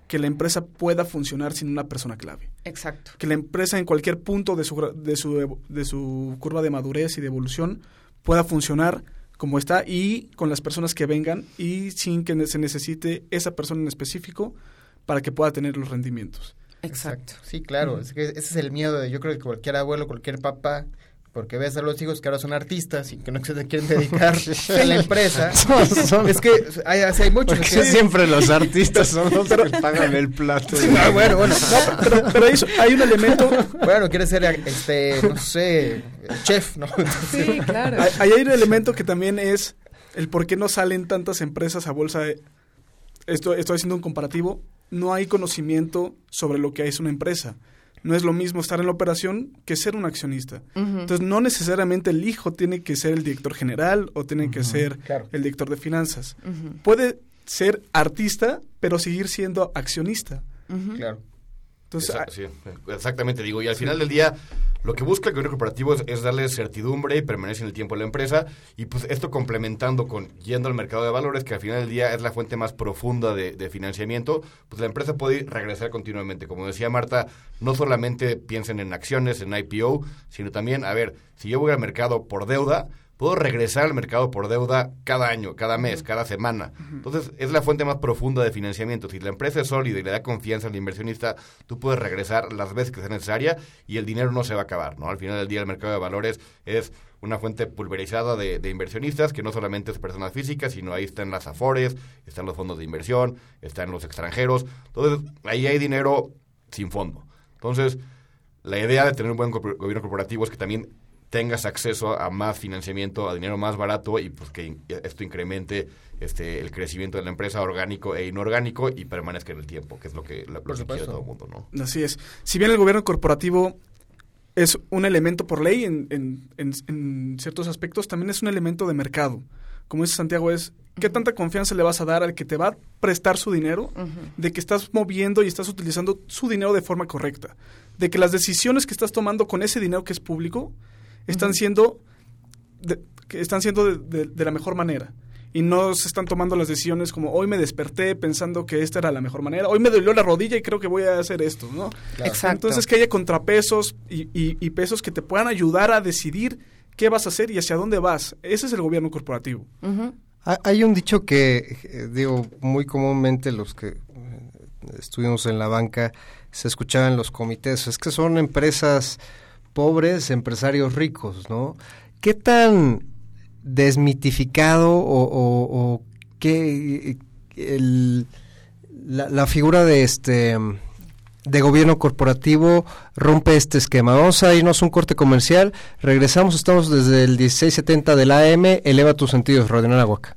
que la empresa pueda funcionar sin una persona clave. Exacto. Que la empresa en cualquier punto de su, de su, de su curva de madurez y de evolución pueda funcionar como está y con las personas que vengan y sin que se necesite esa persona en específico para que pueda tener los rendimientos. Exacto. Sí, claro. Es que ese es el miedo de, yo creo que cualquier abuelo, cualquier papá, porque ves a los hijos que ahora son artistas y que no se quieren dedicar a la empresa. Son, son. Es que hay, hay muchos. Porque que siempre los artistas son los pero, que pagan el plato. Sí, no, bueno, bueno. No, pero, pero hay, hay, un elemento. Bueno, quiere ser, este, no sé, chef, ¿no? Sí, claro. Hay, hay un elemento que también es el por qué no salen tantas empresas a bolsa. De, esto, estoy haciendo un comparativo. No hay conocimiento sobre lo que es una empresa no es lo mismo estar en la operación que ser un accionista. Uh -huh. Entonces, no necesariamente el hijo tiene que ser el director general o tiene uh -huh. que ser claro. el director de finanzas. Uh -huh. Puede ser artista, pero seguir siendo accionista. Claro. Entonces, Exacto, sí. Exactamente, digo, y al final del día, lo que busca el gobierno corporativo es, es, darle certidumbre y permanencia en el tiempo a la empresa, y pues esto complementando con yendo al mercado de valores, que al final del día es la fuente más profunda de, de financiamiento, pues la empresa puede regresar continuamente. Como decía Marta, no solamente piensen en acciones, en IPO, sino también, a ver, si yo voy al mercado por deuda, puedo regresar al mercado por deuda cada año, cada mes, cada semana. Entonces, es la fuente más profunda de financiamiento. Si la empresa es sólida y le da confianza al inversionista, tú puedes regresar las veces que sea necesaria y el dinero no se va a acabar, ¿no? Al final del día, el mercado de valores es una fuente pulverizada de, de, inversionistas que no solamente es personas físicas, sino ahí están las afores, están los fondos de inversión, están los extranjeros. Entonces, ahí hay dinero sin fondo. Entonces, la idea de tener un buen gobierno corporativo es que también tengas acceso a más financiamiento, a dinero más barato y pues que esto incremente este el crecimiento de la empresa orgánico e inorgánico y permanezca en el tiempo, que es lo que, lo, lo que quiere todo el mundo, ¿no? Así es. Si bien el gobierno corporativo es un elemento por ley en, en, en, en ciertos aspectos, también es un elemento de mercado. Como dice Santiago, es qué tanta confianza le vas a dar al que te va a prestar su dinero, uh -huh. de que estás moviendo y estás utilizando su dinero de forma correcta, de que las decisiones que estás tomando con ese dinero que es público, están siendo de, que están siendo de, de, de, la mejor manera y no se están tomando las decisiones como hoy me desperté pensando que esta era la mejor manera, hoy me dolió la rodilla y creo que voy a hacer esto, ¿no? Claro. Exacto. Entonces que haya contrapesos y, y, y, pesos que te puedan ayudar a decidir qué vas a hacer y hacia dónde vas. Ese es el gobierno corporativo. Uh -huh. Hay un dicho que, eh, digo, muy comúnmente los que eh, estuvimos en la banca se escuchaban en los comités, es que son empresas pobres empresarios ricos, ¿no? ¿Qué tan desmitificado o, o, o qué la, figura de este de gobierno corporativo rompe este esquema? Vamos a irnos a un corte comercial, regresamos, estamos desde el 1670 de la AM, eleva tus sentidos, Radio Aguaca.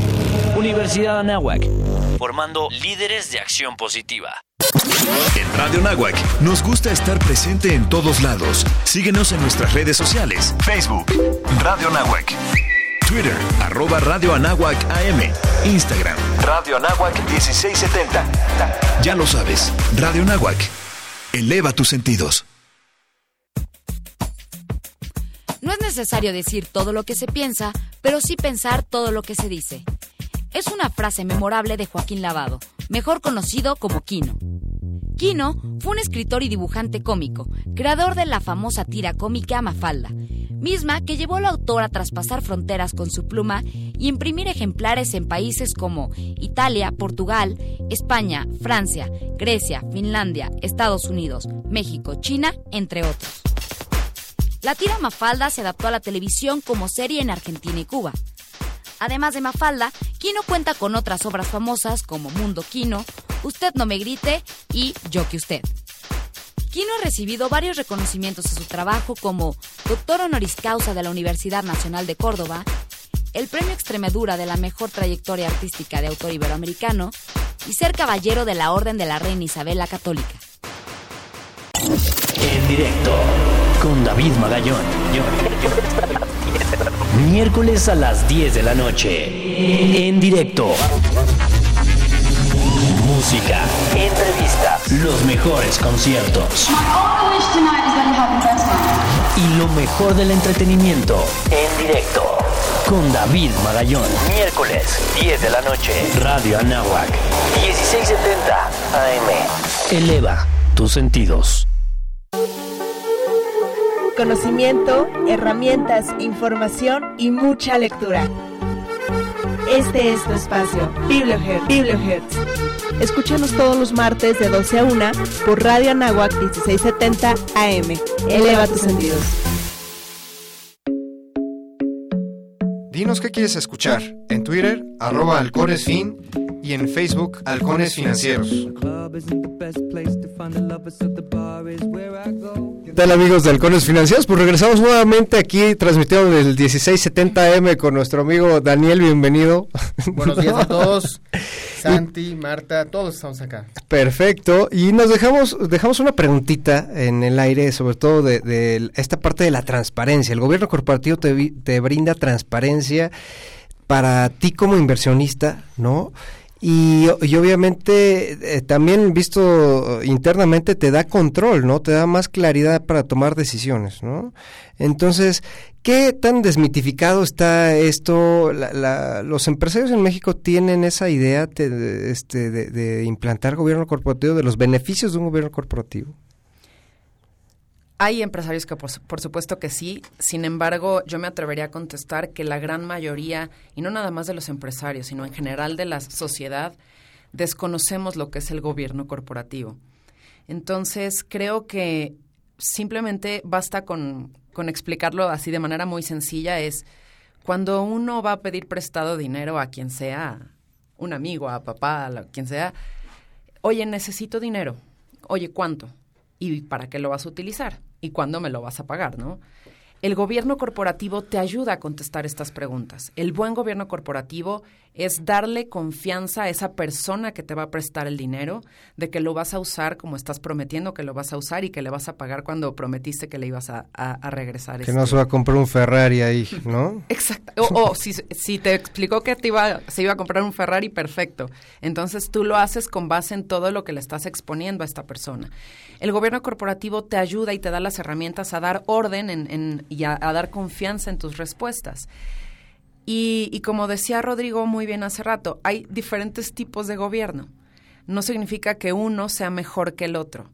Universidad Anáhuac, formando líderes de acción positiva. En Radio Nahuac nos gusta estar presente en todos lados. Síguenos en nuestras redes sociales. Facebook, Radio Nahuac. Twitter, arroba Radio Anáhuac AM. Instagram, Radio Anáhuac 1670. Ya lo sabes, Radio Nahuac. Eleva tus sentidos. No es necesario decir todo lo que se piensa, pero sí pensar todo lo que se dice. Es una frase memorable de Joaquín Lavado, mejor conocido como Quino. Quino fue un escritor y dibujante cómico, creador de la famosa tira cómica Mafalda, misma que llevó al autor a traspasar fronteras con su pluma y imprimir ejemplares en países como Italia, Portugal, España, Francia, Grecia, Finlandia, Estados Unidos, México, China, entre otros. La tira Mafalda se adaptó a la televisión como serie en Argentina y Cuba. Además de Mafalda, Quino cuenta con otras obras famosas como Mundo Quino, Usted no me grite y Yo que usted. Quino ha recibido varios reconocimientos a su trabajo como Doctor Honoris Causa de la Universidad Nacional de Córdoba, el Premio Extremadura de la Mejor Trayectoria Artística de Autor Iberoamericano y ser Caballero de la Orden de la Reina Isabel la Católica. En directo con David Magallón. Miércoles a las 10 de la noche. En directo. Música, entrevistas, los mejores conciertos. Y lo mejor del entretenimiento. En directo. Con David Magallón. Miércoles, 10 de la noche. Radio Anáhuac. 1670 AM. Eleva tus sentidos. Conocimiento, herramientas, información y mucha lectura. Este es tu espacio, Bibliohertz. Bibliohertz. Escúchanos todos los martes de 12 a 1 por Radio Anáhuac 1670 AM. Eleva tus sentidos. Dinos qué quieres escuchar. En Twitter, arroba halconesfin y en Facebook, Halcones Financieros. ¿Qué tal amigos de Halcones Financieros? Pues regresamos nuevamente aquí transmitiendo desde el 1670M con nuestro amigo Daniel, bienvenido. Buenos días a todos. Santi, Marta, todos estamos acá. Perfecto. Y nos dejamos, dejamos una preguntita en el aire, sobre todo de, de esta parte de la transparencia. El gobierno corporativo te brinda transparencia para ti como inversionista, ¿no? Y, y obviamente eh, también visto internamente te da control, ¿no? Te da más claridad para tomar decisiones, ¿no? Entonces, ¿qué tan desmitificado está esto? Los empresarios en México tienen esa idea te- este, de implantar gobierno corporativo, de los beneficios de un gobierno corporativo. Hay empresarios que por, su- por supuesto que sí, sin embargo yo me atrevería a contestar que la gran mayoría, y no nada más de los empresarios, sino en general de la sociedad, desconocemos lo que es el gobierno corporativo. Entonces creo que simplemente basta con, explicarlo así de manera muy sencilla, es cuando uno va a pedir prestado dinero a quien sea, un amigo, a papá, a quien sea, oye, necesito dinero, oye, ¿cuánto? ¿Y para qué lo vas a utilizar? ¿Y cuándo me lo vas a pagar, no? El gobierno corporativo te ayuda a contestar estas preguntas. El buen gobierno corporativo es darle confianza a esa persona que te va a prestar el dinero, de que lo vas a usar como estás prometiendo que lo vas a usar y que le vas a pagar cuando prometiste que le ibas a, a- a regresar. Que este- no se va a comprar un Ferrari ahí, ¿no? Exacto. O, o si, si te explicó que te iba, se iba a comprar un Ferrari, perfecto. Entonces tú lo haces con base en todo lo que le estás exponiendo a esta persona. El gobierno corporativo te ayuda y te da las herramientas a dar orden en- en- y a, a dar confianza en tus respuestas. Y, y como decía Rodrigo muy bien hace rato, hay diferentes tipos de gobierno. No significa que uno sea mejor que el otro.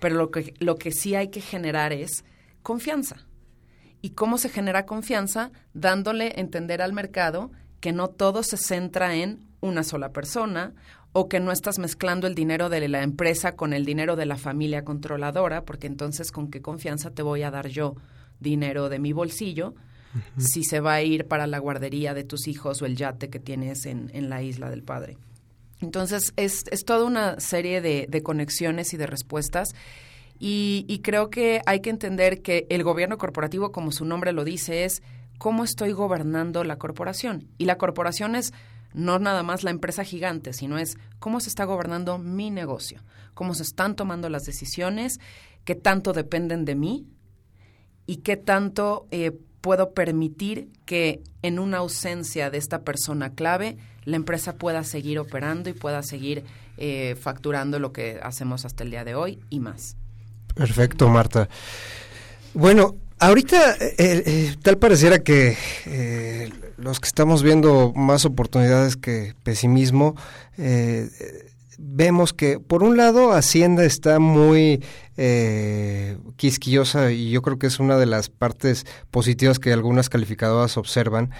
pero lo que, lo que sí hay que generar es confianza. ¿Y cómo se genera confianza? Dándole a entender al mercado que no todo se centra en una sola persona o que no estás mezclando el dinero de la empresa con el dinero de la familia controladora, porque entonces con qué confianza te voy a dar yo dinero de mi bolsillo si se va a ir para la guardería de tus hijos o el yate que tienes en, en la isla del padre. Entonces, es, es toda una serie de, de conexiones y de respuestas. Y, creo que hay que entender que el gobierno corporativo, como su nombre lo dice, es cómo estoy gobernando la corporación. Y la corporación es no nada más la empresa gigante, sino es cómo se está gobernando mi negocio, cómo se están tomando las decisiones, qué tanto dependen de mí y qué tanto eh, puedo permitir que en una ausencia de esta persona clave la empresa pueda seguir operando y pueda seguir eh, facturando lo que hacemos hasta el día de hoy y más. Perfecto, Marta. Bueno, ahorita eh, eh, tal pareciera que eh, los que estamos viendo más oportunidades que pesimismo, eh, vemos que por un lado Hacienda está muy eh, quisquillosa y yo creo que es una de las partes positivas que algunas calificadoras observan,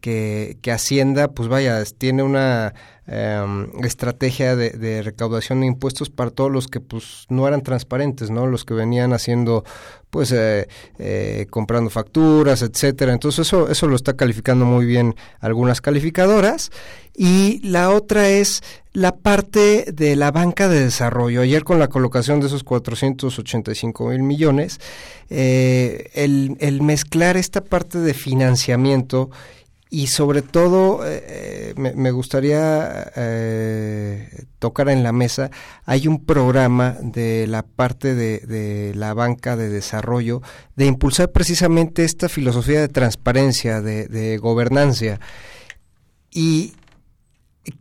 que, que Hacienda, pues vaya, tiene una eh, estrategia de, de, recaudación de impuestos para todos los que pues no eran transparentes, ¿no? Los que venían haciendo, pues, eh, eh, comprando facturas, etcétera. Entonces eso, eso lo está calificando muy bien algunas calificadoras. Y la otra es la parte de la banca de desarrollo. Ayer con la colocación de esos 485 mil millones, eh, el, el mezclar esta parte de financiamiento y sobre todo eh, me, me, gustaría eh, tocar en la mesa, hay un programa de la parte de, la banca de desarrollo de impulsar precisamente esta filosofía de transparencia, de, de gobernancia. ¿Y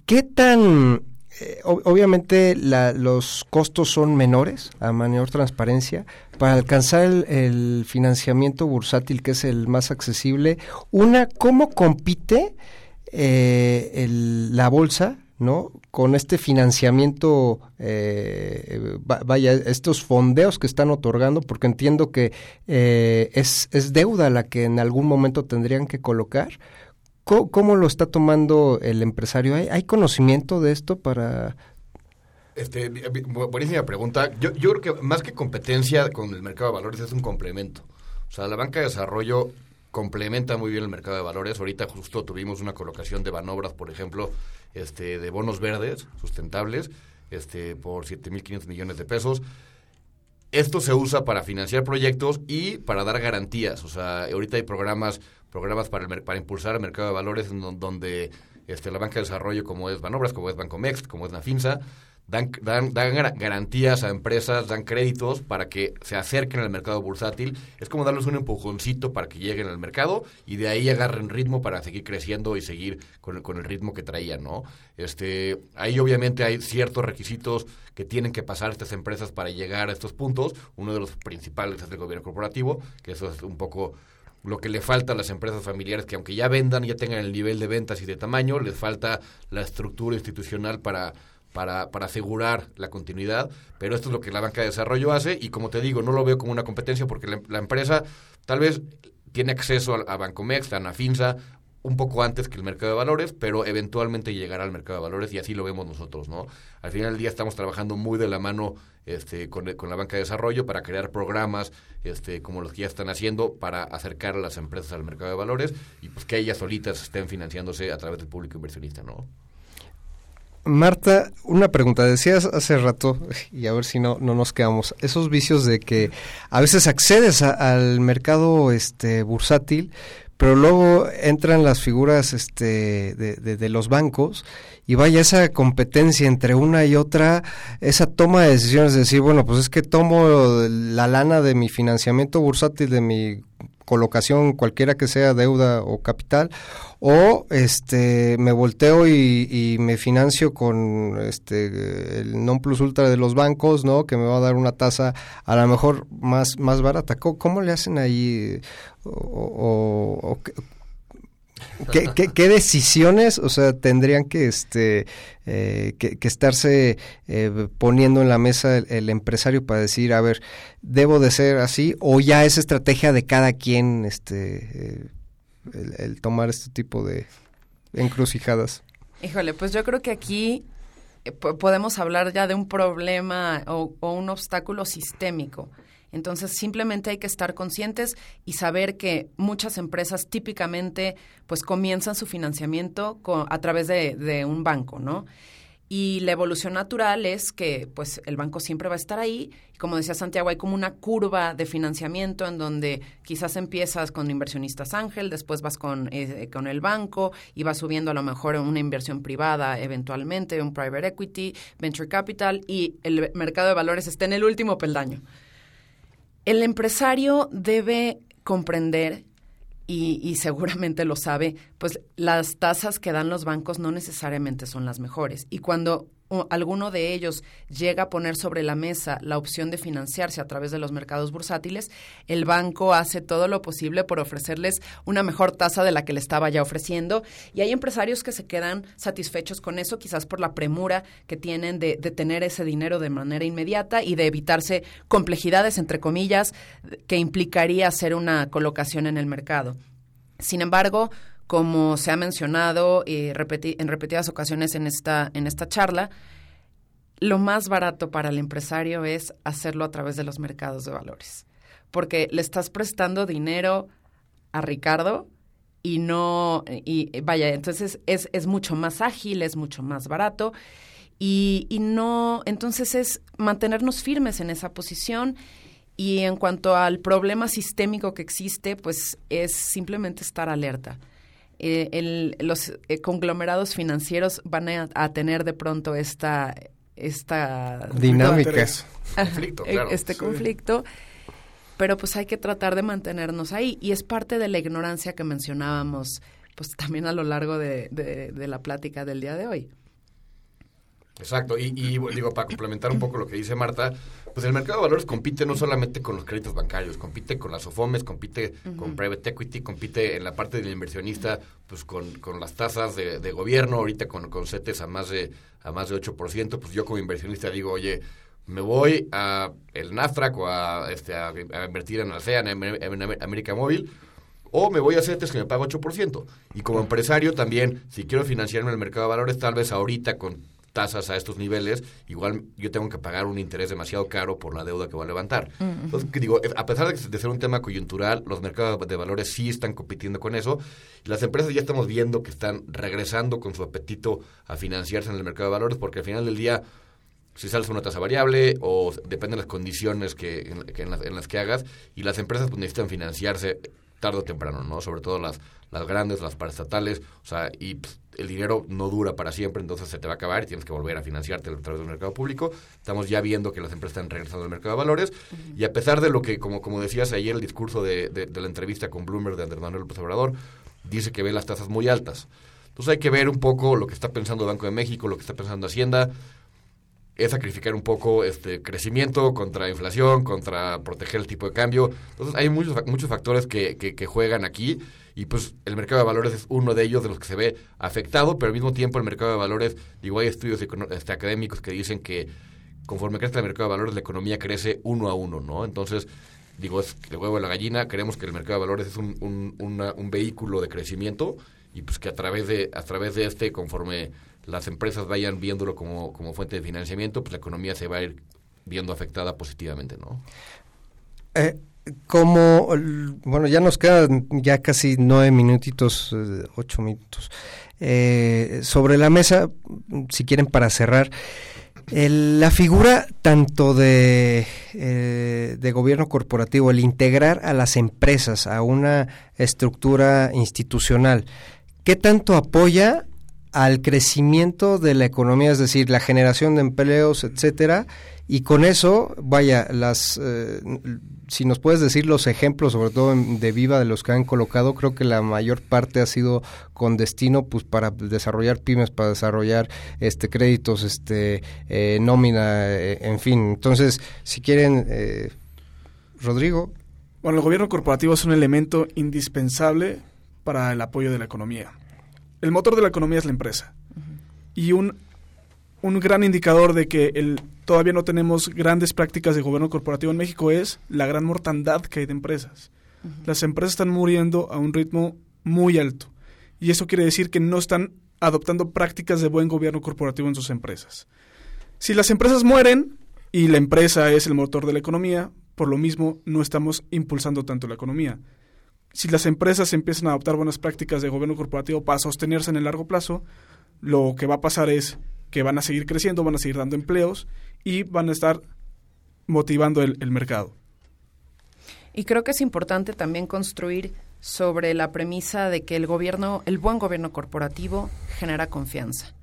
qué tan... Eh, obviamente los costos son menores a mayor transparencia, para alcanzar el, el, financiamiento bursátil que es el más accesible. Una, ¿cómo compite eh, el, la bolsa ¿no? con este financiamiento, eh, vaya, estos fondeos que están otorgando, porque entiendo que eh, es, deuda la que en algún momento tendrían que colocar. ¿Cómo, ¿Cómo, lo está tomando el empresario? ¿Hay, ¿Hay conocimiento de esto para este, buenísima pregunta. Yo, yo creo que más que competencia con el mercado de valores es un complemento. O sea, la banca de desarrollo complementa muy bien el mercado de valores. Ahorita justo tuvimos una colocación de Banobras, por ejemplo, este, de bonos verdes sustentables, este, por 7.500 millones de pesos. Esto se usa para financiar proyectos y para dar garantías. O sea, ahorita hay programas, programas para, el, para impulsar el mercado de valores en donde este, la banca de desarrollo, como es Banobras, como es Bancomext, como es Nafinsa, Dan, dan, dan, garantías a empresas, dan créditos para que se acerquen al mercado bursátil. Es como darles un empujoncito para que lleguen al mercado y de ahí agarren ritmo para seguir creciendo y seguir con el, con el ritmo que traían, ¿no? Este, ahí obviamente hay ciertos requisitos que tienen que pasar estas empresas para llegar a estos puntos. Uno de los principales es el gobierno corporativo, que eso es un poco lo que le falta a las empresas familiares, que aunque ya vendan, ya tengan el nivel de ventas y de tamaño, les falta la estructura institucional para para, para asegurar la continuidad, pero esto es lo que la banca de desarrollo hace y como te digo, no lo veo como una competencia porque la, empresa tal vez tiene acceso a, a Bancomex, a Nafinsa, un poco antes que el mercado de valores, pero eventualmente llegará al mercado de valores y así lo vemos nosotros, ¿no? Al final del día estamos trabajando muy de la mano este, con, con, la banca de desarrollo para crear programas este, como los que ya están haciendo para acercar a las empresas al mercado de valores y pues que ellas solitas estén financiándose a través del público inversionista, ¿no? Marta, una pregunta. Decías hace rato, y a ver si no, no nos quedamos, esos vicios de que a veces accedes a, al mercado este bursátil, pero luego entran las figuras este, de, de, de, los bancos y vaya esa competencia entre una y otra, esa toma de decisiones de decir, bueno, pues es que tomo la lana de mi financiamiento bursátil, de mi colocación, cualquiera que sea deuda o capital, o este me volteo y, y, me financio con este el non plus ultra de los bancos, ¿no? Que me va a dar una tasa a lo mejor más más barata. ¿Cómo, cómo le hacen ahí o, o, o ¿Qué, decisiones, o sea, tendrían que, este, eh, que, estarse eh, poniendo en la mesa el, empresario para decir, a ver, debo de ser así, o ya es estrategia de cada quien, este, eh, el, el tomar este tipo de encrucijadas? Híjole, pues yo creo que aquí po- podemos hablar ya de un problema o, o un obstáculo sistémico. Entonces, simplemente hay que estar conscientes y saber que muchas empresas típicamente pues comienzan su financiamiento co- a través de, de un banco, ¿no? Y la evolución natural es que pues el banco siempre va a estar ahí. Y como decía Santiago, hay como una curva de financiamiento en donde quizás empiezas con inversionistas ángel, después vas con, eh, con el banco y vas subiendo a lo mejor una inversión privada eventualmente, un private equity, venture capital y el mercado de valores está en el último peldaño. El empresario debe comprender y, y seguramente lo sabe, pues las tasas que dan los bancos no necesariamente son las mejores. Y cuando alguno de ellos llega a poner sobre la mesa la opción de financiarse a través de los mercados bursátiles, el banco hace todo lo posible por ofrecerles una mejor tasa de la que le estaba ya ofreciendo. Y hay empresarios que se quedan satisfechos con eso, quizás por la premura que tienen de, de tener ese dinero de manera inmediata y de evitarse complejidades, entre comillas, que implicaría hacer una colocación en el mercado. Sin embargo, como se ha mencionado eh, en repetidas ocasiones en esta, en esta charla, lo más barato para el empresario es hacerlo a través de los mercados de valores. Porque le estás prestando dinero a Ricardo y no, y y vaya, entonces es, es mucho más ágil, es mucho más barato y, y no, entonces es mantenernos firmes en esa posición y en cuanto al problema sistémico que existe, pues es simplemente estar alerta. Eh, el- los eh, conglomerados financieros van a, a tener de pronto esta esta Dinámica. Conflicto, eh, claro. este Sí. conflicto pero pues hay que tratar de mantenernos ahí y es parte de la ignorancia que mencionábamos pues también a lo largo de, de- de la plática del día de hoy. Exacto, y, y, digo, para complementar un poco lo que dice Marta, pues el mercado de valores compite no solamente con los créditos bancarios, compite con las OFOMES, compite con private equity, compite en la parte del inversionista, pues con, con las tasas de, de gobierno, ahorita con, con CETES a más de a más de 8%, pues yo como inversionista digo, oye, me voy a el Nasdaq o a, este, a, a invertir en Alsea, en, en América Móvil, o me voy a CETES que me paga 8%. Y como empresario también, si quiero financiarme en el mercado de valores, tal vez ahorita con tasas a estos niveles, igual yo tengo que pagar un interés demasiado caro por la deuda que voy a levantar. Ujú. Entonces, digo, a pesar de, ser un tema coyuntural, los mercados de valores sí están compitiendo con eso. Las empresas ya estamos viendo que están regresando con su apetito a financiarse en el mercado de valores, porque al final del día, si sales una tasa variable o depende de las condiciones que, en, que en las, en las que hagas, y las empresas pues, necesitan financiarse tarde o temprano, ¿no? Sobre todo las, las grandes, las paraestatales, o sea, y pues, el dinero no dura para siempre, entonces se te va a acabar y tienes que volver a financiarte a través del mercado público. Estamos ya viendo que las empresas están regresando al mercado de valores y a pesar de lo que, como, como decías ayer, el discurso de, de- de la entrevista con Bloomberg de Andrés Manuel López Obrador, dice que ve las tasas muy altas. Entonces hay que ver un poco lo que está pensando Banco de México, lo que está pensando Hacienda, es sacrificar un poco este crecimiento contra inflación, contra proteger el tipo de cambio. Entonces hay muchos, muchos factores que, que, que juegan aquí y pues el mercado de valores es uno de ellos de los que se ve afectado, pero al mismo tiempo el mercado de valores, digo, hay estudios este, académicos que dicen que conforme crece el mercado de valores la economía crece uno a uno, ¿no? Entonces, digo, es el huevo de la gallina, creemos que el mercado de valores es un, un, una- un vehículo de crecimiento y pues que a través de, a través de este, conforme las empresas vayan viéndolo como, como fuente de financiamiento, pues la economía se va a ir viendo afectada positivamente, ¿no? Eh, como, bueno, ya nos quedan ya casi nueve minutitos, eh, ocho minutos. Eh, sobre la mesa, si quieren para cerrar, la figura tanto de, de gobierno corporativo, el integrar a las empresas a una estructura institucional, ¿qué tanto apoya al crecimiento de la economía, es decir, la generación de empleos, etcétera? Y con eso, vaya, las eh, si nos puedes decir los ejemplos, sobre todo de Viva, de los que han colocado, creo que la mayor parte ha sido con destino pues para desarrollar pymes, para desarrollar este créditos, este eh, nómina, eh, en fin. Entonces, si quieren, Rodrigo. Bueno, el gobierno corporativo es un elemento indispensable para el apoyo de la economía. El motor de la economía es la empresa. Y un, un gran indicador de que el, todavía no tenemos grandes prácticas de gobierno corporativo en México es la gran mortandad que hay de empresas. Las empresas están muriendo a un ritmo muy alto. Y eso quiere decir que no están adoptando prácticas de buen gobierno corporativo en sus empresas. Si las empresas mueren y la empresa es el motor de la economía, por lo mismo no estamos impulsando tanto la economía. Si las empresas empiezan a adoptar buenas prácticas de gobierno corporativo para sostenerse en el largo plazo, lo que va a pasar es que van a seguir creciendo, van a seguir dando empleos y van a estar motivando el, mercado. Y creo que es importante también construir sobre la premisa de que el gobierno, el buen gobierno corporativo genera confianza.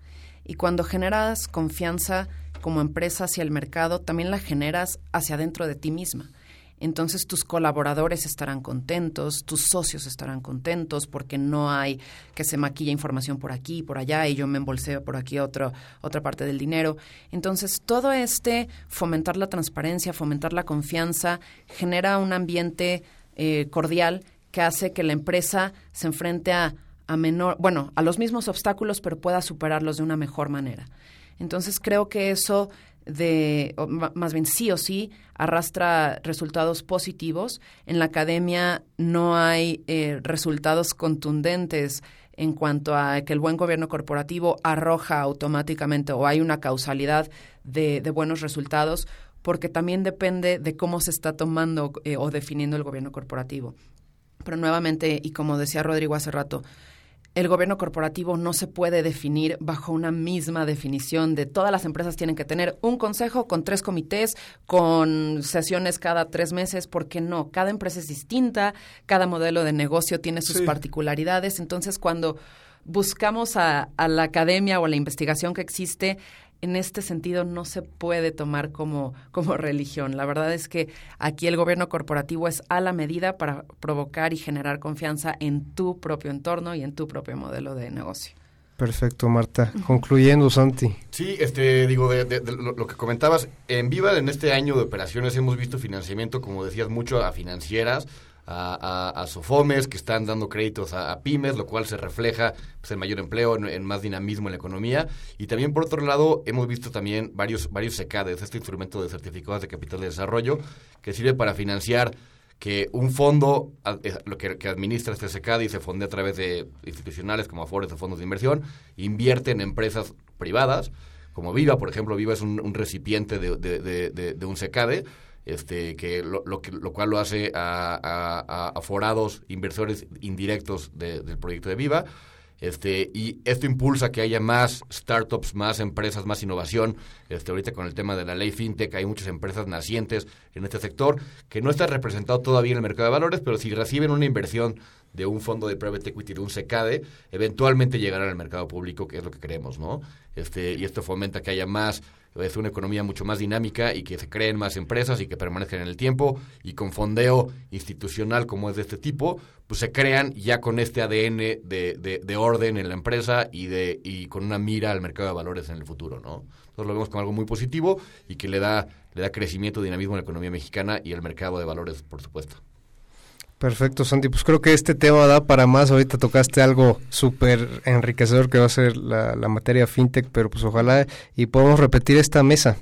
Y cuando generas confianza como empresa hacia el mercado, también la generas hacia dentro de ti misma. Entonces tus colaboradores estarán contentos, tus socios estarán contentos porque no hay que se maquilla información por aquí y por allá y yo me embolseo por aquí otro, otra parte del dinero. Entonces todo este fomentar la transparencia, fomentar la confianza, genera un ambiente eh, cordial que hace que la empresa se enfrente a, a menor, bueno, a los mismos obstáculos, pero pueda superarlos de una mejor manera. Entonces creo que eso de, más bien sí o sí, arrastra resultados positivos. En la academia no hay eh, resultados contundentes en cuanto a que el buen gobierno corporativo arroja automáticamente o hay una causalidad de, de buenos resultados, porque también depende de cómo se está tomando eh, o definiendo el gobierno corporativo. Pero nuevamente, y como decía Rodrigo hace rato, el gobierno corporativo no se puede definir bajo una misma definición de todas las empresas tienen que tener un consejo con tres comités, con sesiones cada tres meses, porque no, cada empresa es distinta, cada modelo de negocio tiene sus particularidades, entonces cuando buscamos a, a la academia o a la investigación que existe, en este sentido no se puede tomar como, como religión. La verdad es que aquí el gobierno corporativo es a la medida para provocar y generar confianza en tu propio entorno y en tu propio modelo de negocio. Perfecto, Marta. Concluyendo, Santi. Sí, este, digo, de, de, de lo, lo, que comentabas, en Viva en este año de operaciones hemos visto financiamiento, como decías, mucho a financieras, a, SOFOMES que están dando créditos a, pymes, lo cual se refleja pues, en mayor empleo, en, más dinamismo en la economía. Y también, por otro lado, hemos visto también varios, varios SECADES, este instrumento de certificados de capital de desarrollo, que sirve para financiar que un fondo lo que, administra este SECAD y se fonde a través de institucionales como Afores de fondos de inversión, invierte en empresas privadas, como Viva, por ejemplo, Viva es un, recipiente de, de un SECADE, este, que lo, lo, lo cual lo hace a, a, a forados inversores indirectos de, del proyecto de Viva. Este, y esto impulsa que haya más startups, más empresas, más innovación. Este, ahorita con el tema de la ley FinTech hay muchas empresas nacientes en este sector que no está representado todavía en el mercado de valores, pero si reciben una inversión de un fondo de private equity, de un SECADE, eventualmente llegarán al mercado público, que es lo que queremos, ¿no? Este, y esto fomenta que haya más es una economía mucho más dinámica y que se creen más empresas y que permanezcan en el tiempo y con fondeo institucional como es de este tipo, pues se crean ya con este ADN de, de, de, orden en la empresa y, de, y con una mira al mercado de valores en el futuro, ¿no? Entonces lo vemos como algo muy positivo y que le da, le da crecimiento, dinamismo a la economía mexicana y al mercado de valores, por supuesto. Perfecto, Santi. Pues creo que este tema da para más. Ahorita tocaste algo súper enriquecedor que va a ser la, la, materia fintech, pero pues ojalá y podamos repetir esta mesa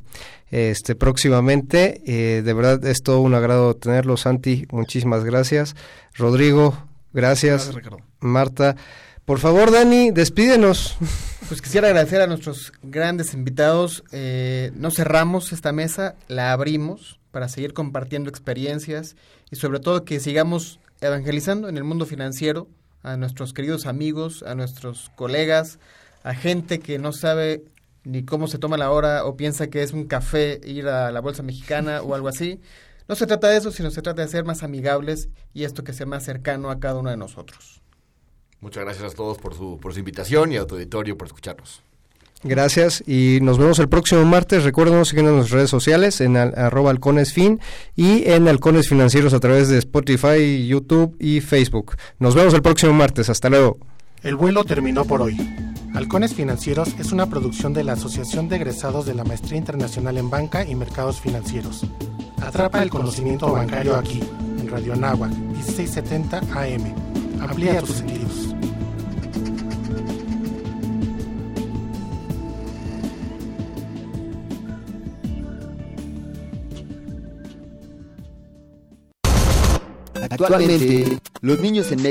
este próximamente. Eh, de verdad es todo un agrado tenerlo, Santi. Muchísimas gracias. Rodrigo, gracias. gracias Marta. Por favor, Dani, despídenos. Pues quisiera agradecer a nuestros grandes invitados. Eh, no cerramos esta mesa, la abrimos para seguir compartiendo experiencias y sobre todo que sigamos evangelizando en el mundo financiero a nuestros queridos amigos, a nuestros colegas, a gente que no sabe ni cómo se toma la hora o piensa que es un café ir a la bolsa mexicana o algo así. No se trata de eso, sino se trata de ser más amigables y esto que sea más cercano a cada uno de nosotros. Muchas gracias a todos por su, por su invitación y a tu auditorio por escucharnos. Gracias y nos vemos el próximo martes. Recuerden seguirnos en las redes sociales en al, arroba halconesfin y en halcones financieros a través de Spotify, YouTube y Facebook. Nos vemos el próximo martes. Hasta luego. El vuelo terminó por hoy. Halcones Financieros es una producción de la Asociación de Egresados de la Maestría Internacional en Banca y Mercados Financieros. Atrapa el conocimiento bancario aquí, en Radio Anáhuac, 1670 AM. Amplía tus sentidos. Actualmente, los niños en